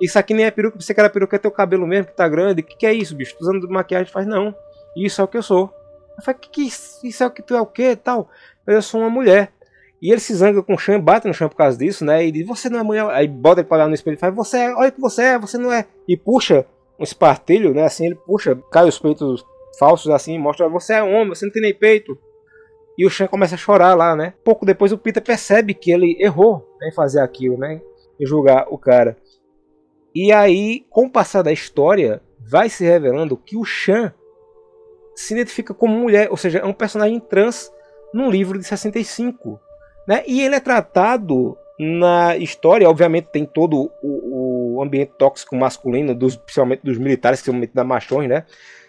Isso aqui nem é peruca, você que era peruca, é teu cabelo mesmo que tá grande. Que, que é isso, bicho? Tu usando maquiagem? Faz, não. Isso é o que eu sou. Eu falei, que, que isso, isso é o que tu é o quê tal? Eu sou uma mulher. E ele se zanga com o Chan, bate no Chan por causa disso, né? E diz, você não é mulher. Aí bota ele pra olhar no espelho e fala, você é, olha que você é, você não é. E puxa um espartilho, né? Assim, ele puxa, cai os peitos falsos assim, mostra, você é homem, você não tem nem peito. E o Chan começa a chorar lá, né? Pouco depois o Peter percebe que ele errou em fazer aquilo, né? Em julgar o cara. E aí, com o passar da história, vai se revelando que o Chan se identifica como mulher, ou seja, é um personagem trans num livro de 65. Né? E ele é tratado na história, obviamente tem todo o, o ambiente tóxico masculino, dos, principalmente dos militares, que da machões, né?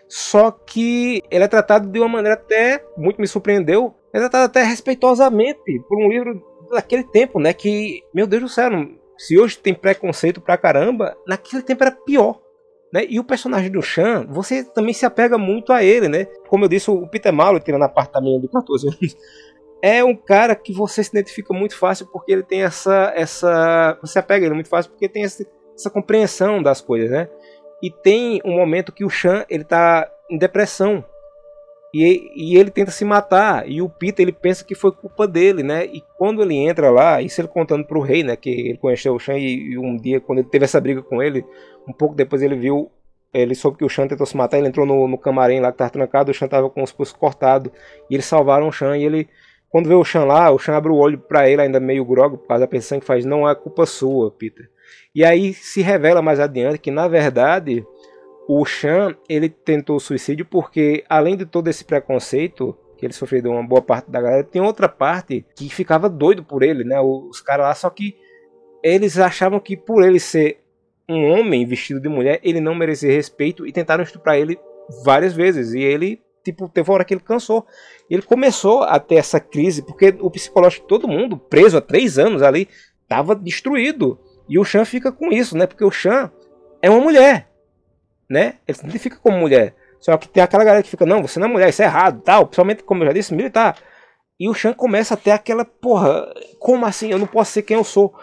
Só que ele é tratado de uma maneira até, muito me surpreendeu, é tratado até respeitosamente por um livro daquele tempo, né? Que, meu Deus do céu, se hoje tem preconceito pra caramba, naquele tempo era pior. Né? E o personagem do Chan, você também se apega muito a ele, né? Como eu disse, o Peter Malo, tirando a parte também de 14 anos, é um cara que você se identifica muito fácil porque ele tem essa. essa você apega ele muito fácil porque tem essa, essa compreensão das coisas, né? E tem um momento que o Chan ele tá em depressão. E, e, ele tenta se matar. E o Peter ele pensa que foi culpa dele, né? E quando ele entra lá, isso ele contando pro rei, né? Que ele conheceu o Chan e, e um dia, quando ele teve essa briga com ele, um pouco depois ele viu. Ele soube que o Chan tentou se matar, ele entrou no, no camarim lá que tava trancado, o Chan tava com os pulsos cortados. E eles salvaram o Chan e ele quando vê o Chan lá, o Chan abre o olho para ele, ainda meio grogo, por causa da pensão que faz, não é culpa sua, Peter. E aí se revela mais adiante que, na verdade, o Chan ele tentou suicídio porque, além de todo esse preconceito que ele sofreu de uma boa parte da galera, tem outra parte que ficava doido por ele, né? Os caras lá, só que eles achavam que por ele ser um homem vestido de mulher, ele não merecia respeito e tentaram estuprar ele várias vezes. E ele tipo, teve uma hora que ele cansou. Ele começou a ter essa crise, porque o psicológico de todo mundo, preso há três anos ali, estava destruído. E o Chan fica com isso, né? Porque o Chan é uma mulher, né? Ele se identifica como mulher. Só que tem aquela galera que fica, não, você não é mulher, isso é errado, tal. Principalmente, como eu já disse, militar. E o Chan começa a ter aquela, porra, como assim? Eu não posso ser quem eu sou.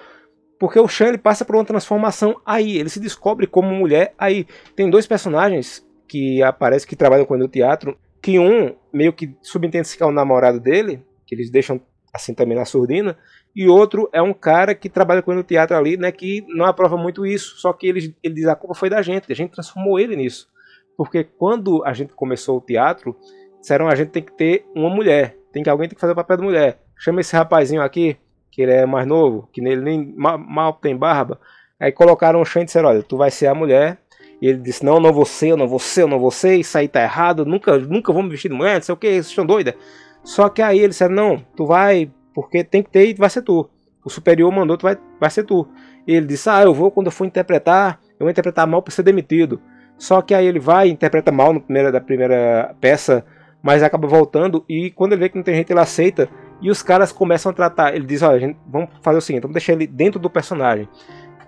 Porque o Chan ele passa por uma transformação aí, ele se descobre como mulher aí. Tem dois personagens que aparecem que trabalham com ele no teatro que um meio que subentende-se que é o namorado dele, que eles deixam assim também na surdina, e outro é um cara que trabalha com ele no teatro ali, né, que não aprova muito isso, só que ele, ele diz a culpa foi da gente, a gente transformou ele nisso. Porque quando a gente começou o teatro, disseram a gente tem que ter uma mulher, tem que alguém tem que fazer o papel da mulher. Chama esse rapazinho aqui, que ele é mais novo, que nele nem mal, mal tem barba. Aí colocaram o chão e disseram, olha, tu vai ser a mulher e ele disse: Não, não vou ser, eu não vou ser, eu não vou ser, isso aí tá errado, nunca, nunca vou me vestir de mulher, não sei o que, vocês estão doida. Só que aí ele disse: Não, tu vai, porque tem que ter e vai ser tu. O superior mandou, tu vai, vai ser tu. E ele disse: Ah, eu vou quando eu for interpretar, eu vou interpretar mal para ser demitido. Só que aí ele vai, interpreta mal no primeira, da primeira peça, mas acaba voltando. E quando ele vê que não tem gente, ele aceita. E os caras começam a tratar. Ele diz: Olha, gente, vamos fazer o seguinte, vamos deixar ele dentro do personagem.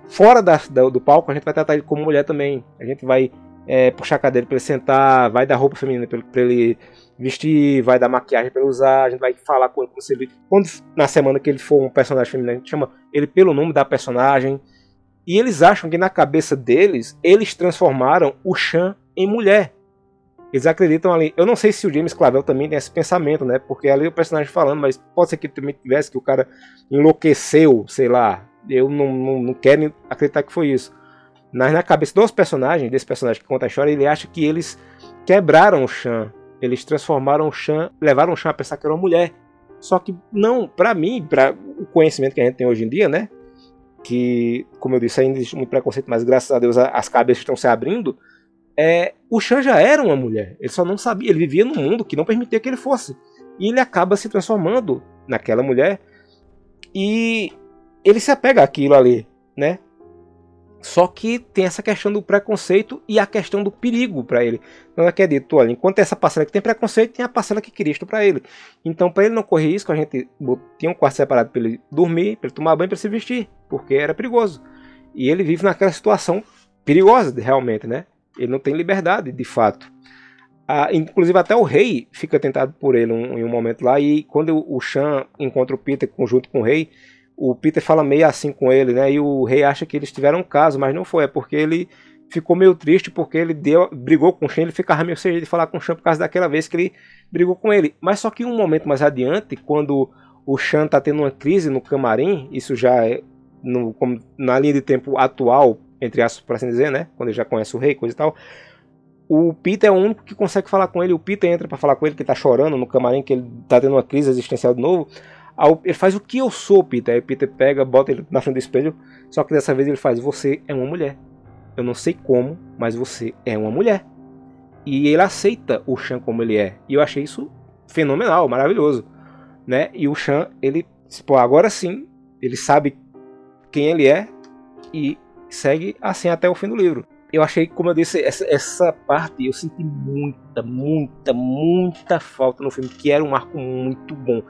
Fora da, da, do palco, a gente vai tratar ele como mulher também. A gente vai é, puxar a cadeira para ele sentar, vai dar roupa feminina para ele vestir, vai dar maquiagem para ele usar, a gente vai falar com ele como se ele. Quando na semana que ele for um personagem feminino, a gente chama ele pelo nome da personagem. E eles acham que na cabeça deles, eles transformaram o Chan em mulher. Eles acreditam ali. Eu não sei se o James Clavel também tem esse pensamento, né? Porque ali o personagem falando, mas pode ser que também tivesse que o cara enlouqueceu, sei lá, eu não, não, não quero acreditar que foi isso. Mas na cabeça dos personagens, desse personagem que conta a história, ele acha que eles quebraram o Chan. Eles transformaram o Chan, levaram o Chan a pensar que era uma mulher. Só que não, para mim, para o conhecimento que a gente tem hoje em dia, né? Que, como eu disse, ainda existe muito preconceito, mas graças a Deus as cabeças estão se abrindo. É, o Chan já era uma mulher. Ele só não sabia, ele vivia num mundo que não permitia que ele fosse. E ele acaba se transformando naquela mulher. E ele se apega àquilo ali, né? Só que tem essa questão do preconceito e a questão do perigo para ele. Então é que é dito, olha, enquanto essa parcela que tem preconceito, tem a parcela que Cristo para ele. Então, para ele não correr risco, a gente tinha um quarto separado para ele dormir, para ele tomar banho, para se vestir, porque era perigoso. E ele vive naquela situação perigosa, realmente, né? Ele não tem liberdade, de fato. Ah, inclusive até o rei fica tentado por ele um, em um momento lá e quando o Chan encontra o Peter junto com o rei, o Peter fala meio assim com ele, né? E o rei acha que eles tiveram um caso, mas não foi, é porque ele ficou meio triste porque ele deu, brigou com o Shen, ele ficava meio sem de falar com o Shan por causa daquela vez que ele brigou com ele. Mas só que um momento mais adiante, quando o Shan tá tendo uma crise no camarim, isso já é no, como, na linha de tempo atual, entre aspas, para assim dizer, né? Quando ele já conhece o rei, coisa e tal. O Peter é o único que consegue falar com ele. O Peter entra para falar com ele, que tá chorando no camarim, que ele tá tendo uma crise existencial de novo. Ele faz o que eu sou, Peter. Aí Peter pega, bota ele na frente do espelho. Só que dessa vez ele faz: Você é uma mulher. Eu não sei como, mas você é uma mulher. E ele aceita o Chan como ele é. E eu achei isso fenomenal, maravilhoso. Né? E o Chan, ele, pô, agora sim, ele sabe quem ele é e segue assim até o fim do livro eu achei, como eu disse, essa, essa parte eu senti muita, muita, muita falta no filme, que era um arco muito bom.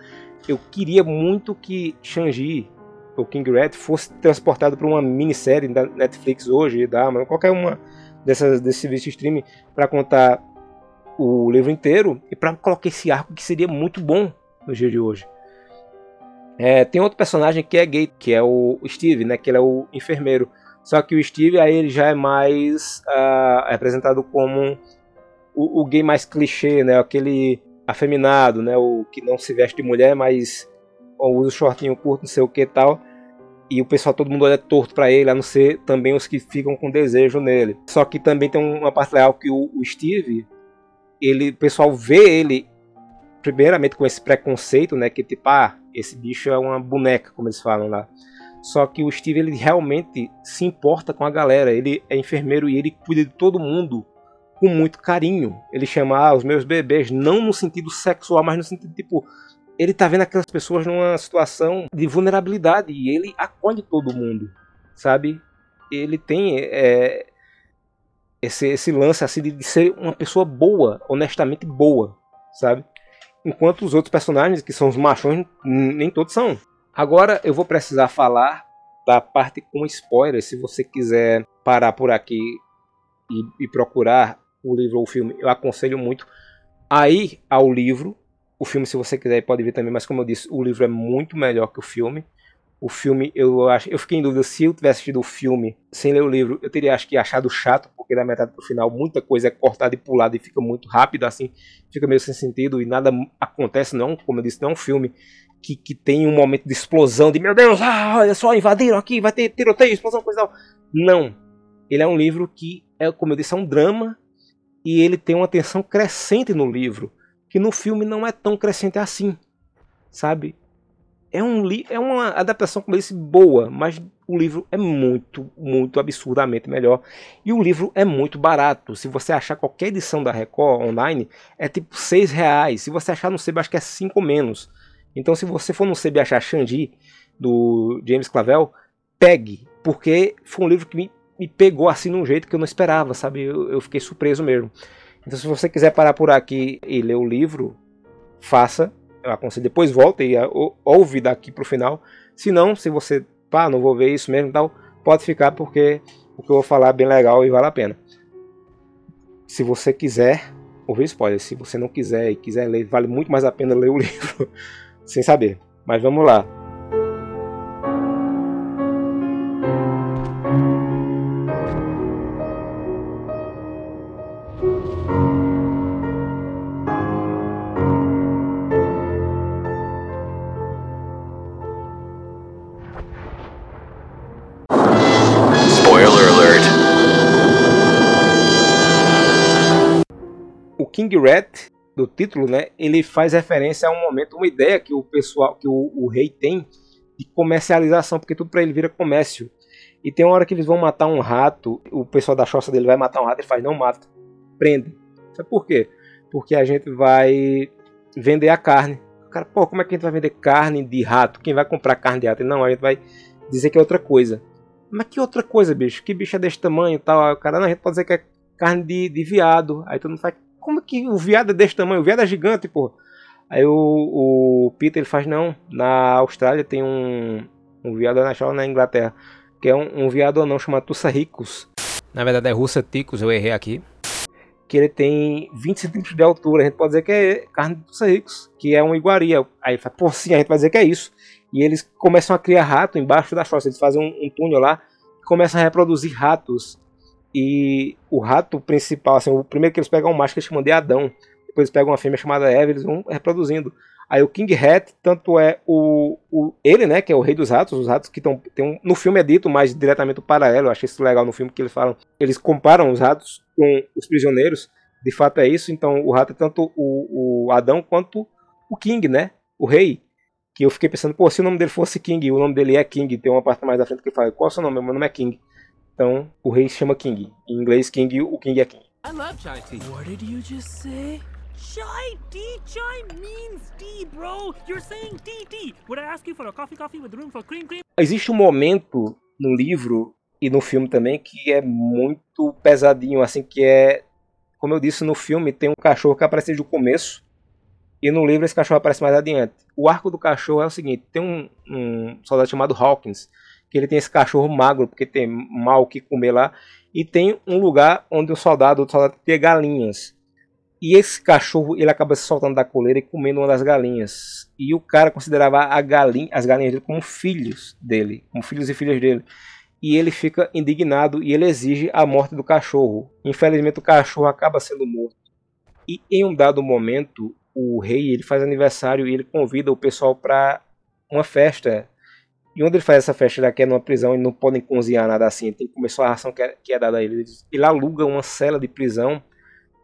Eu queria muito que Shang-Chi, o King Red, fosse transportado para uma minissérie da Netflix hoje, da Amazon, qualquer uma dessas, desse serviço de streaming, para contar o livro inteiro e para colocar esse arco que seria muito bom no dia de hoje. É, tem outro personagem que é gay, que é o Steve, né? Que ele é o enfermeiro. Só que o Steve aí ele já é mais uh, representado como o, o, gay mais clichê, né? Aquele afeminado, né? O que não se veste de mulher, mas usa o shortinho curto, não sei o que tal. E o pessoal, todo mundo olha torto para ele, a não ser também os que ficam com desejo nele. Só que também tem uma parte legal que o, o Steve, ele, o pessoal vê ele primeiramente com esse preconceito, né? Que tipo, ah, esse bicho é uma boneca, como eles falam lá. Só que o Steve ele realmente se importa com a galera. Ele é enfermeiro e ele cuida de todo mundo com muito carinho. Ele chama ah, os meus bebês, não no sentido sexual, mas no sentido tipo. Ele tá vendo aquelas pessoas numa situação de vulnerabilidade e ele acolhe todo mundo, sabe? Ele tem é, esse, esse lance assim de, de ser uma pessoa boa, honestamente boa, sabe? Enquanto os outros personagens, que são os machões, nem todos são. Agora eu vou precisar falar da parte com spoiler. Se você quiser parar por aqui e, e procurar o livro ou o filme, eu aconselho muito a ir ao livro. O filme, se você quiser, pode ver também, mas como eu disse, o livro é muito melhor que o filme. O filme, eu acho, eu fiquei em dúvida se eu tivesse assistido o filme sem ler o livro, eu teria acho que achado chato, porque da metade pro final muita coisa é cortada e pulada e fica muito rápido assim, fica meio sem sentido e nada acontece não, como eu disse, não é um filme que, que tem um momento de explosão, de meu Deus, ah, olha só, invadiram aqui, vai ter tiroteio, explosão, coisa tal. Não. Ele é um livro que, é, como eu disse, é um drama e ele tem uma tensão crescente no livro, que no filme não é tão crescente assim, sabe? É, um li é uma adaptação, como eu disse, boa, mas o livro é muito, muito absurdamente melhor. E o livro é muito barato. Se você achar qualquer edição da Record online, é tipo 6 reais. Se você achar no sebo, acho que é 5 menos. Então, se você for no CB achar Xandi, do James Clavel, pegue, porque foi um livro que me, me pegou assim num jeito que eu não esperava, sabe? Eu, eu, fiquei surpreso mesmo. Então, se você quiser parar por aqui e ler o livro, faça. Eu aconselho, depois volta e ou, ouve daqui pro final. Se não, se você, pá, não vou ver isso mesmo tal, pode ficar porque o que eu vou falar é bem legal e vale a pena. Se você quiser ouvir spoiler, se você não quiser e quiser ler, vale muito mais a pena ler o livro sem saber. Mas vamos lá. O King Rat do título, né, ele faz referência a um momento, uma ideia que o pessoal, que o, o rei tem de comercialização, porque tudo para ele vira comércio. E tem uma hora que eles vão matar um rato, o pessoal da choça dele vai matar um rato, ele faz, não mata, prende. Sabe por quê? Porque a gente vai vender a carne. O cara, pô, como é que a gente vai vender carne de rato? Quem vai comprar carne de rato? Ele, não, a gente vai dizer que é outra coisa. Mas que outra coisa, bicho? Que bicho é desse tamanho e tal? O cara, não, a gente pode dizer que é carne de, de viado. Aí todo mundo faz, como que o viado é desse tamanho? O viado é gigante, pô. Aí o, o Peter ele faz, não, na Austrália tem um, um viado na na Inglaterra, que é um, um viado anão chamado Tussa Ricus. Na verdade é Russa Ticus, eu errei aqui. Que ele tem 20 centímetros de altura, a gente pode dizer que é carne de Tussa Ricus, que é uma iguaria. Aí ele fala, pô, sim, a gente vai dizer que é isso. E eles começam a criar rato embaixo da fossa. Eles fazem um, um túnel lá e começam a reproduzir ratos. E o rato principal, assim, o primeiro que eles pegam é um macho que eles chamam de Adão. Depois eles pegam uma fêmea chamada Eva, eles vão reproduzindo. Aí o King Hat, tanto é o, o ele, né, que é o rei dos ratos, os ratos que estão um, no filme é dito mais diretamente o paralelo, eu achei isso legal no filme que eles falam, eles comparam os ratos com os prisioneiros, de fato é isso, então o rato é tanto o, o Adão quanto o King, né, o rei, que eu fiquei pensando, pô, se o nome dele fosse King, o nome dele é King, tem uma parte mais da frente que fala, qual é o seu nome? Meu nome é King. Então, o rei se chama King. Em inglês, King, o King é King.
I love chai tea. What did you just say? Chai tea, chai means tea, bro. You're saying tea, tea. Would I ask you for a coffee, coffee with room for cream, cream?
Existe um momento no livro e no filme também que é muito pesadinho, assim, que é, como eu disse no filme, tem um cachorro que aparece desde o começo e no livro esse cachorro aparece mais adiante. O arco do cachorro é o seguinte, tem um, um soldado chamado Hawkins, que ele tem esse cachorro magro, porque tem mal que comer lá, e tem um lugar onde o soldado, soldado tem galinhas. E esse cachorro ele acaba se soltando da coleira e comendo uma das galinhas. E o cara considerava a galinha, as galinhas dele como filhos dele, como filhos e filhas dele. E ele fica indignado e ele exige a morte do cachorro. Infelizmente o cachorro acaba sendo morto. E em um dado momento, o rei ele faz aniversário e ele convida o pessoal para uma festa. E onde ele faz essa festa, ele quer numa prisão e não podem cozinhar nada assim. Que começar a ração que é, que é dada a ele. Ele aluga uma cela de prisão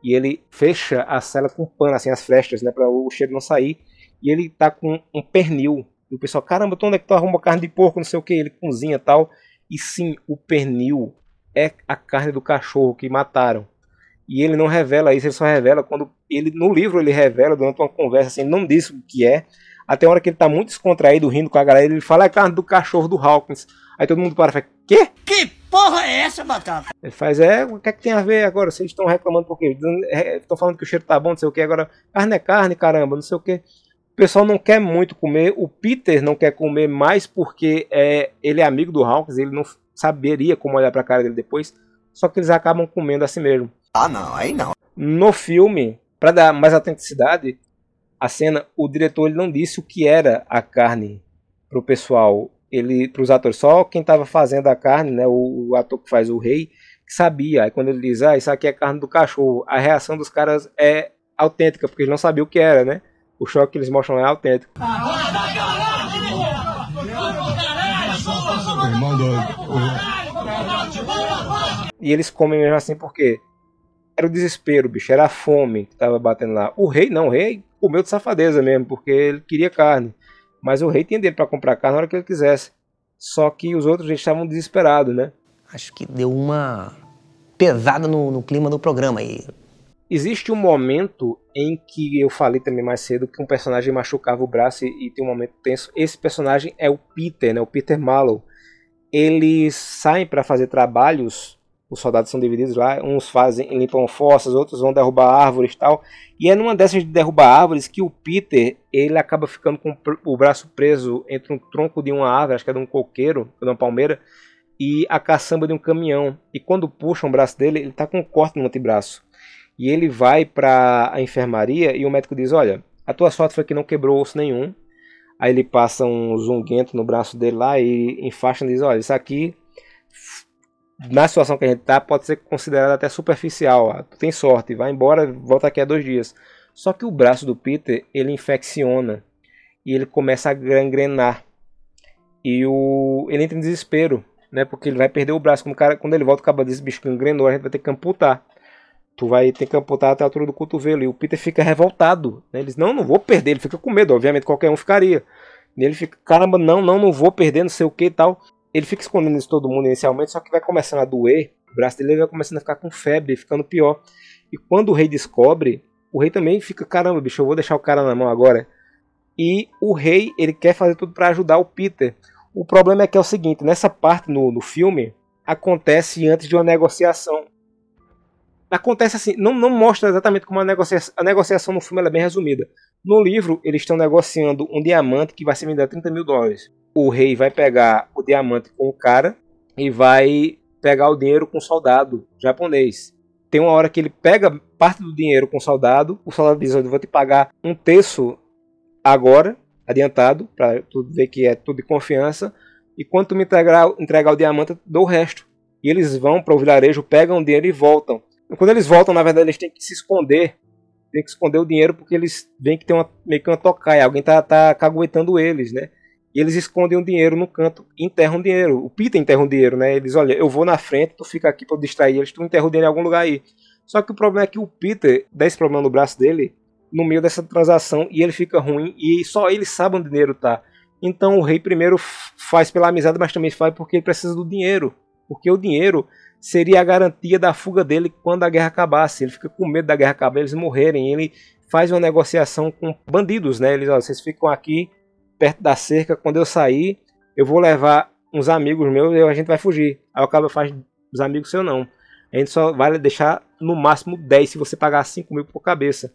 e ele fecha a cela com pano, assim, as frestas, né, para o cheiro não sair. E ele tá com um pernil. E o pessoal, caramba, onde é que tu arruma carne de porco, não sei o que, ele cozinha tal. E sim, o pernil é a carne do cachorro que mataram. E ele não revela isso, ele só revela quando ele no livro ele revela durante uma conversa assim, não diz o que é. Até a hora que ele tá muito descontraído, rindo com a galera, ele fala é carne do cachorro do Hawkins. Aí todo mundo para e fala: "Quê?
Que porra é essa, Batata?
Ele faz, é, o que é que tem a ver agora? Vocês estão reclamando porque estão falando que o cheiro tá bom, não sei o que, agora carne é carne, caramba, não sei o que. O pessoal não quer muito comer, o Peter não quer comer mais porque é, ele é amigo do Hawkins, ele não saberia como olhar pra cara dele depois, só que eles acabam comendo assim mesmo.
Ah, não, aí não.
No filme, para dar mais autenticidade, a cena, o diretor ele não disse o que era a carne pro pessoal ele para os atores, só quem estava fazendo a carne, né, o, o, ator que faz o rei, que sabia. Aí quando ele diz, ah, isso aqui é carne do cachorro, a reação dos caras é autêntica, porque eles não sabiam o que era, né? O choque que eles mostram é autêntico. E eles comem mesmo assim porque era o desespero, bicho, era a fome que tava batendo lá. O rei não, o rei comeu de safadeza mesmo, porque ele queria carne. Mas o rei tinha dinheiro para comprar carne na hora que ele quisesse. Só que os outros estavam desesperados, né?
Acho que deu uma pesada no, no clima do programa aí.
Existe um momento em que eu falei também mais cedo que um personagem machucava o braço e, e tem um momento tenso. Esse personagem é o Peter, né? O Peter Mallow. Eles saem para fazer trabalhos os soldados são divididos lá, uns fazem, limpam fossas, outros vão derrubar árvores e tal. E é numa dessas de derrubar árvores que o Peter, ele acaba ficando com o braço preso entre um tronco de uma árvore, acho que é de um coqueiro, de uma palmeira, e a caçamba de um caminhão. E quando puxam o braço dele, ele está com um corte no antebraço. E ele vai para a enfermaria e o médico diz: Olha, a tua sorte foi que não quebrou osso nenhum. Aí ele passa um zunguento no braço dele lá e enfaixa e diz: Olha, isso aqui na situação que a gente tá, pode ser considerado até superficial. Tu tem sorte, vai embora, volta aqui a dois dias. Só que o braço do Peter, ele infecciona e ele começa a gangrenar. E o ele entra em desespero, né? Porque ele vai perder o braço. Quando, o cara, quando ele volta, acaba desse bicho gangrenou, a gente vai ter que amputar. Tu vai ter que amputar até a altura do cotovelo. E o Peter fica revoltado. Né? Ele diz, não, não vou perder. Ele fica com medo, obviamente, qualquer um ficaria. E ele fica, caramba, não, não, não vou perder, não sei o que e tal ele fica escondendo isso todo mundo inicialmente, só que vai começando a doer, o braço dele vai começando a ficar com febre, ficando pior. E quando o rei descobre, o rei também fica, caramba, bicho, eu vou deixar o cara na mão agora. E o rei, ele quer fazer tudo para ajudar o Peter. O problema é que é o seguinte, nessa parte no, no filme, acontece antes de uma negociação. Acontece assim, não, não mostra exatamente como a negociação, a negociação no filme é bem resumida. No livro, eles estão negociando um diamante que vai ser vendido a 30 mil dólares o rei vai pegar o diamante com o cara e vai pegar o dinheiro com o soldado japonês. Tem uma hora que ele pega parte do dinheiro com o soldado, o soldado diz: Eu vou te pagar um terço agora, adiantado, para tu ver que é tudo de confiança. E quando tu me entregar, entregar o diamante, dou o resto. E eles vão para o vilarejo, pegam o dinheiro e voltam. E quando eles voltam, na verdade, eles têm que se esconder. Tem que esconder o dinheiro porque eles veem que tem uma, meio que uma tocaia. Alguém tá, tá caguetando eles, né? E eles escondem o dinheiro no canto enterram o dinheiro. O Peter enterra o dinheiro, né? Eles, olha, eu vou na frente, tu fica aqui pra distrair eles, tu enterra o dinheiro em algum lugar aí. Só que o problema é que o Peter dá esse problema no braço dele no meio dessa transação e ele fica ruim e só ele sabe onde o dinheiro tá. Então o rei primeiro faz pela amizade, mas também faz porque ele precisa do dinheiro. Porque o dinheiro seria a garantia da fuga dele quando a guerra acabasse. Ele fica com medo da guerra acabar, eles morrerem. Ele faz uma negociação com bandidos, né? Eles, ó, vocês ficam aqui perto da cerca. Quando eu sair, eu vou levar uns amigos meus e a gente vai fugir. Aí o cara faz os amigos seus não. A gente só vai deixar no máximo 10 se você pagar 5 mil por cabeça.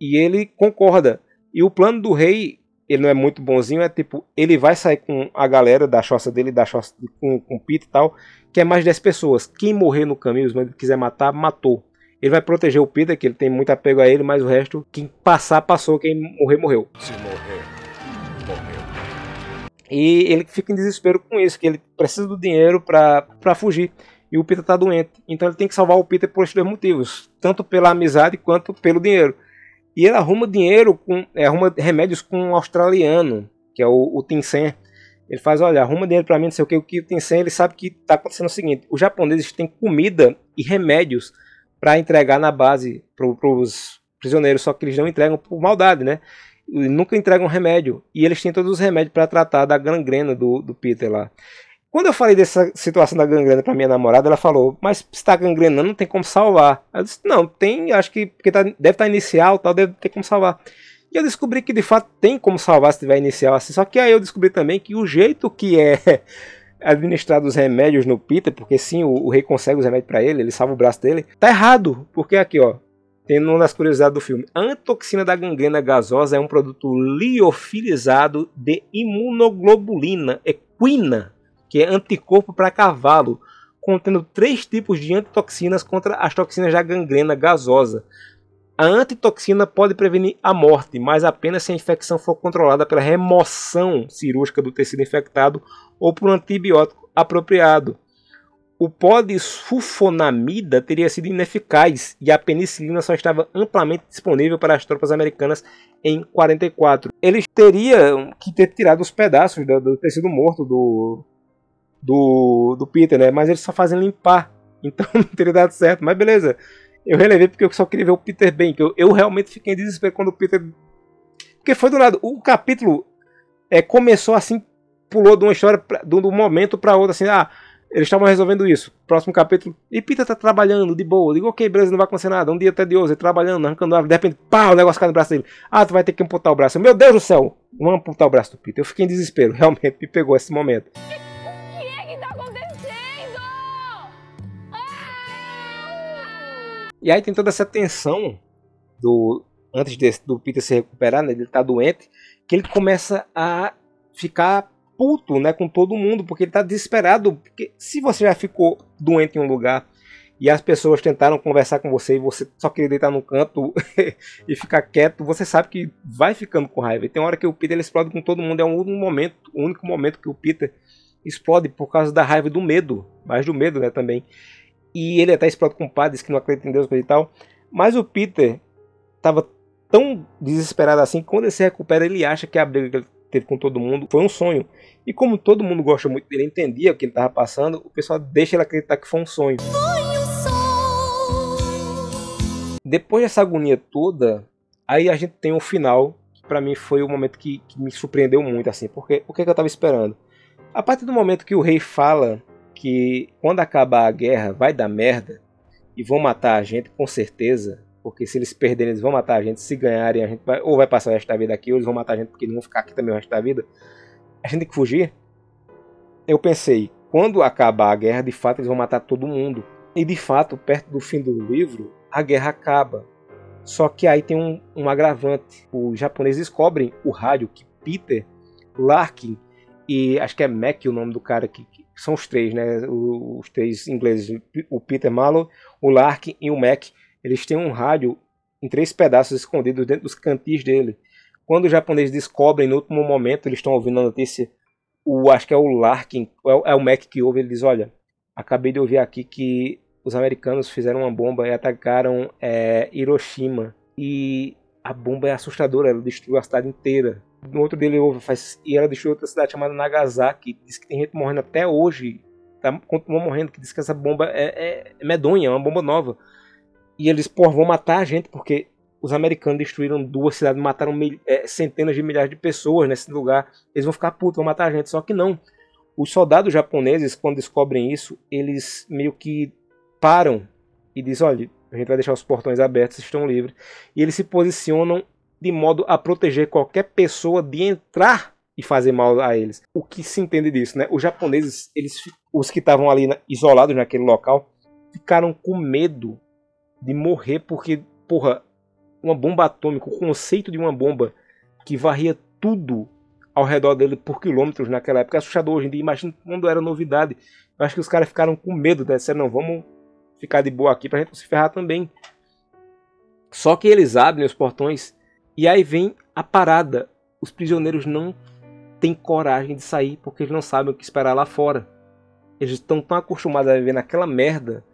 E ele concorda. E o plano do rei, ele não é muito bonzinho, é tipo, ele vai sair com a galera da choça dele, da choça com, com o Pito e tal, que é mais 10 pessoas. Quem morrer no caminho, se quiser matar, matou. Ele vai proteger o Peter, que ele tem muito apego a ele, mas o resto, quem passar, passou, quem morrer, morreu.
Se morrer.
E ele fica em desespero com isso, que ele precisa do dinheiro para fugir. E o Peter tá doente. Então ele tem que salvar o Peter por esses dois motivos. Tanto pela amizade quanto pelo dinheiro. E ele arruma dinheiro, com, é, arruma remédios com um australiano, que é o, o Tinsen. Ele faz, olha, arruma dinheiro para mim, não sei o que. O que o Tinsen, ele sabe que tá acontecendo o seguinte. Os japoneses têm comida e remédios para entregar na base para os prisioneiros, só que eles não entregam por maldade, né? Nunca entregam remédio. E eles têm todos os remédios para tratar da gangrena do, do Peter lá. Quando eu falei dessa situação da gangrena para minha namorada, ela falou: Mas se está gangrenando, não tem como salvar. Eu disse: Não, tem, acho que porque tá, deve estar tá inicial, tal, deve ter como salvar. E eu descobri que de fato tem como salvar se tiver inicial assim. Só que aí eu descobri também que o jeito que é administrado os remédios no Peter, porque sim, o, o rei consegue os remédios para ele, ele salva o braço dele, tá errado. Porque aqui, ó, tem uma das curiosidades do filme. A antoxina da gangrena gasosa é um produto liofilizado de imunoglobulina equina que é anticorpo para cavalo, contendo três tipos de antitoxinas contra as toxinas da gangrena gasosa. A antitoxina pode prevenir a morte, mas apenas se a infecção for controlada pela remoção cirúrgica do tecido infectado ou por um antibiótico apropriado. O sulfonamida teria sido ineficaz e a penicilina só estava amplamente disponível para as tropas americanas em 44. Eles teriam que ter tirado os pedaços do, do tecido morto do, do, do Peter, né? Mas eles só fazem limpar. Então não teria dado certo. Mas beleza. Eu relevei porque eu só queria ver o Peter bem. Que eu, eu realmente fiquei em desespero quando o Peter. Porque foi do nada. O capítulo é, começou assim, pulou de uma história, pra, de um momento para outro, assim, ah, eles estavam resolvendo isso. Próximo capítulo. E Peter tá trabalhando de boa. Eu digo, ok, beleza, não vai acontecer nada. Um dia tedioso, ele trabalhando, arrancando árvore. De repente, pá, o negócio cai no braço dele. Ah, tu vai ter que amputar o braço. Meu Deus do céu, vamos amputar o braço do Peter. Eu fiquei em desespero. Realmente me pegou esse momento. E aí tem toda essa tensão do antes de, do Peter se recuperar, né, ele tá doente, que ele começa a ficar puto, né, com todo mundo, porque ele tá desesperado, porque se você já ficou doente em um lugar e as pessoas tentaram conversar com você e você só queria deitar no canto e ficar quieto, você sabe que vai ficando com raiva. E tem hora que o Peter ele explode com todo mundo, é um momento, o único momento que o Peter explode por causa da raiva e do medo, mais do medo, né, também. E ele até explode com o padre, diz que não acredita em Deus e tal. Mas o Peter estava tão desesperado assim, quando ele se recupera, ele acha que a briga teve com todo mundo foi um sonho. E como todo mundo gosta muito dele, entendia o que ele estava passando, o pessoal deixa ele acreditar que foi um sonho. Um sonho. Depois dessa agonia toda, aí a gente tem o final, que para mim foi o momento que, que, me surpreendeu muito, assim, porque o que, que eu estava esperando? A partir do momento que o rei fala que quando acabar a guerra vai dar merda e vão matar a gente com certeza, porque se eles perderem eles vão matar a gente, se ganharem a gente vai, ou vai passar o resto da vida aqui, ou eles vão matar a gente porque eles vão ficar aqui também o resto da vida. A gente tem que fugir. Eu pensei, quando acabar a guerra, de fato eles vão matar todo mundo. E de fato, perto do fim do livro, a guerra acaba. Só que aí tem um, um agravante. Os japoneses descobrem o rádio que Peter, Larkin e acho que é Mac o nome do cara que, que são os três, né? Os três ingleses, o Peter Mallow, o Larkin e o Mac. Eles têm um rádio em três pedaços escondidos dentro dos cantis dele. quando os japoneses descobrem no último momento, eles estão ouvindo a notícia, o acho que é o Larkin, é o, é o Mac que ouve, ele diz, olha, acabei de ouvir aqui que os americanos fizeram uma bomba e atacaram é, Hiroshima. E a bomba é assustadora, ela destruiu a cidade inteira. No outro dia ele ouve, faz, e ela destruiu outra cidade chamada Nagasaki. Diz que tem gente morrendo até hoje. Tá, continua morrendo, que diz que essa bomba é, é medonha, é uma bomba nova. E eles, pô, vão matar a gente, porque os americanos destruíram duas cidades, mataram mil, é, centenas de milhares de pessoas nesse lugar. Eles vão ficar putos, vão matar a gente. Só que não. Os soldados japoneses, quando descobrem isso, eles meio que param e dizem: olha, a gente vai deixar os portões abertos, estão livres. E eles se posicionam de modo a proteger qualquer pessoa de entrar e fazer mal a eles. O que se entende disso, né? Os japoneses, eles, os que estavam ali isolados naquele local, ficaram com medo de morrer porque, porra, uma bomba atômica, o conceito de uma bomba que varria tudo ao redor dele por quilômetros naquela época, é assustador hoje em dia. Imagina quando era novidade. Eu acho que os caras ficaram com medo, né? Disseram, não, vamos ficar de boa aqui pra gente não se ferrar também. Só que eles abrem os portões e aí vem a parada. Os prisioneiros não têm coragem de sair porque eles não sabem o que esperar lá fora. Eles estão tão acostumados a viver naquela merda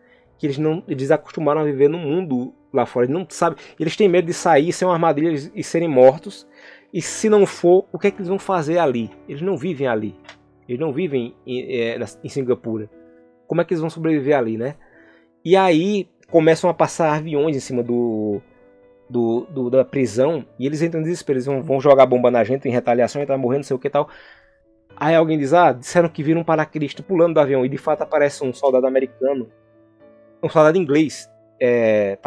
que eles não eles acostumaram a viver no mundo lá fora. Eles não sabem, eles têm medo de sair, ser uma armadilha e serem mortos. E se não for, o que é que eles vão fazer ali? Eles não vivem ali. Eles não vivem em, é, em Singapura. Como é que eles vão sobreviver ali, né? E aí começam a passar aviões em cima do, do, do da prisão e eles entram em desespero. Eles vão, vão jogar bomba na gente em retaliação, e tá morrendo, não sei o que tal. Aí alguém diz: Ah, disseram que viram um paraquedista pulando do avião. E de fato aparece um soldado americano, um soldado inglês, é.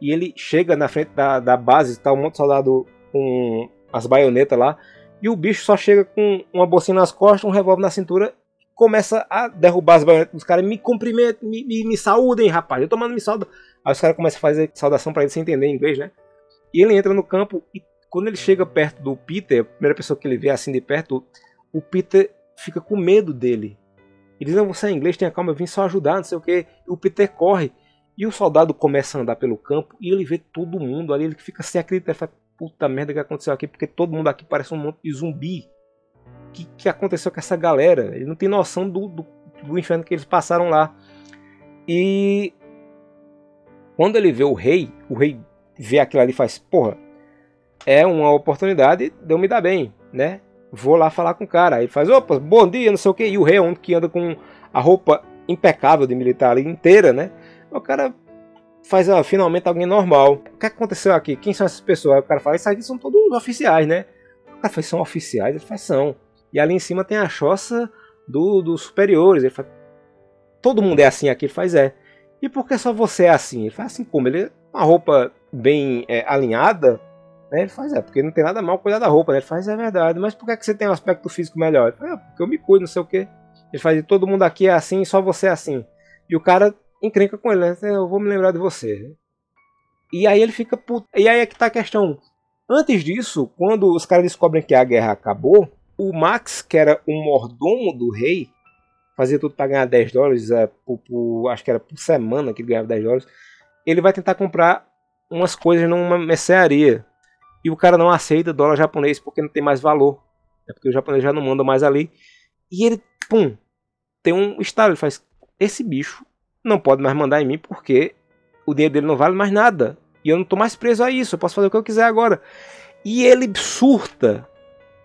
E ele chega na frente da, da base, tá um monte de soldado com as baionetas lá. E o bicho só chega com uma bolsinha nas costas, um revólver na cintura começa a derrubar as baionetas dos caras, me cumprimentam, me, me, me saúdem, rapaz. Eu tomando me sauda. Aí os caras começam a fazer saudação para ele sem entender inglês, né? E ele entra no campo e quando ele chega perto do Peter, a primeira pessoa que ele vê assim de perto, o Peter fica com medo dele. Ele diz: Não, você é inglês, tenha calma, eu vim só ajudar, não sei o que. E o Peter corre. E o soldado começa a andar pelo campo e ele vê todo mundo ali. Ele fica sem acreditar. Fala: Puta merda que aconteceu aqui, porque todo mundo aqui parece um monte de zumbi que, que aconteceu com essa galera. Ele não tem noção do, do, do inferno que eles passaram lá. E quando ele vê o rei, o rei vê aquilo ali e faz: Porra, é uma oportunidade de eu me dar bem, né? Vou lá falar com o cara. Aí ele faz: Opa, bom dia, não sei o que. E o rei é que anda com a roupa impecável de militar ali inteira, né? O cara faz ah, finalmente alguém normal. O que aconteceu aqui? Quem são essas pessoas? Aí o cara fala: Isso aqui são todos oficiais, né? O cara faz: São oficiais? Ele faz: São. E ali em cima tem a choça do, dos superiores. Ele fala, todo mundo é assim aqui. Ele faz, é. E por que só você é assim? Ele faz assim como? Ele uma roupa bem é, alinhada. Né? Ele faz, é, porque não tem nada mal cuidar da roupa. Né? Ele faz, é verdade. Mas por que, que você tem um aspecto físico melhor? Ele é, porque eu me cuido, não sei o que. Ele faz, todo mundo aqui é assim, só você é assim. E o cara encrenca com ele, né? Eu vou me lembrar de você. E aí ele fica puto. E aí é que tá a questão. Antes disso, quando os caras descobrem que a guerra acabou, o Max, que era o mordomo do rei, fazia tudo para ganhar 10 dólares, é, por, por, acho que era por semana que ele ganhava 10 dólares. Ele vai tentar comprar umas coisas numa mercearia. E o cara não aceita dólar japonês porque não tem mais valor. É porque o japonês já não manda mais ali. E ele, pum, tem um estado. Ele faz: Esse bicho não pode mais mandar em mim porque o dinheiro dele não vale mais nada. E eu não estou mais preso a isso. Eu posso fazer o que eu quiser agora. E ele surta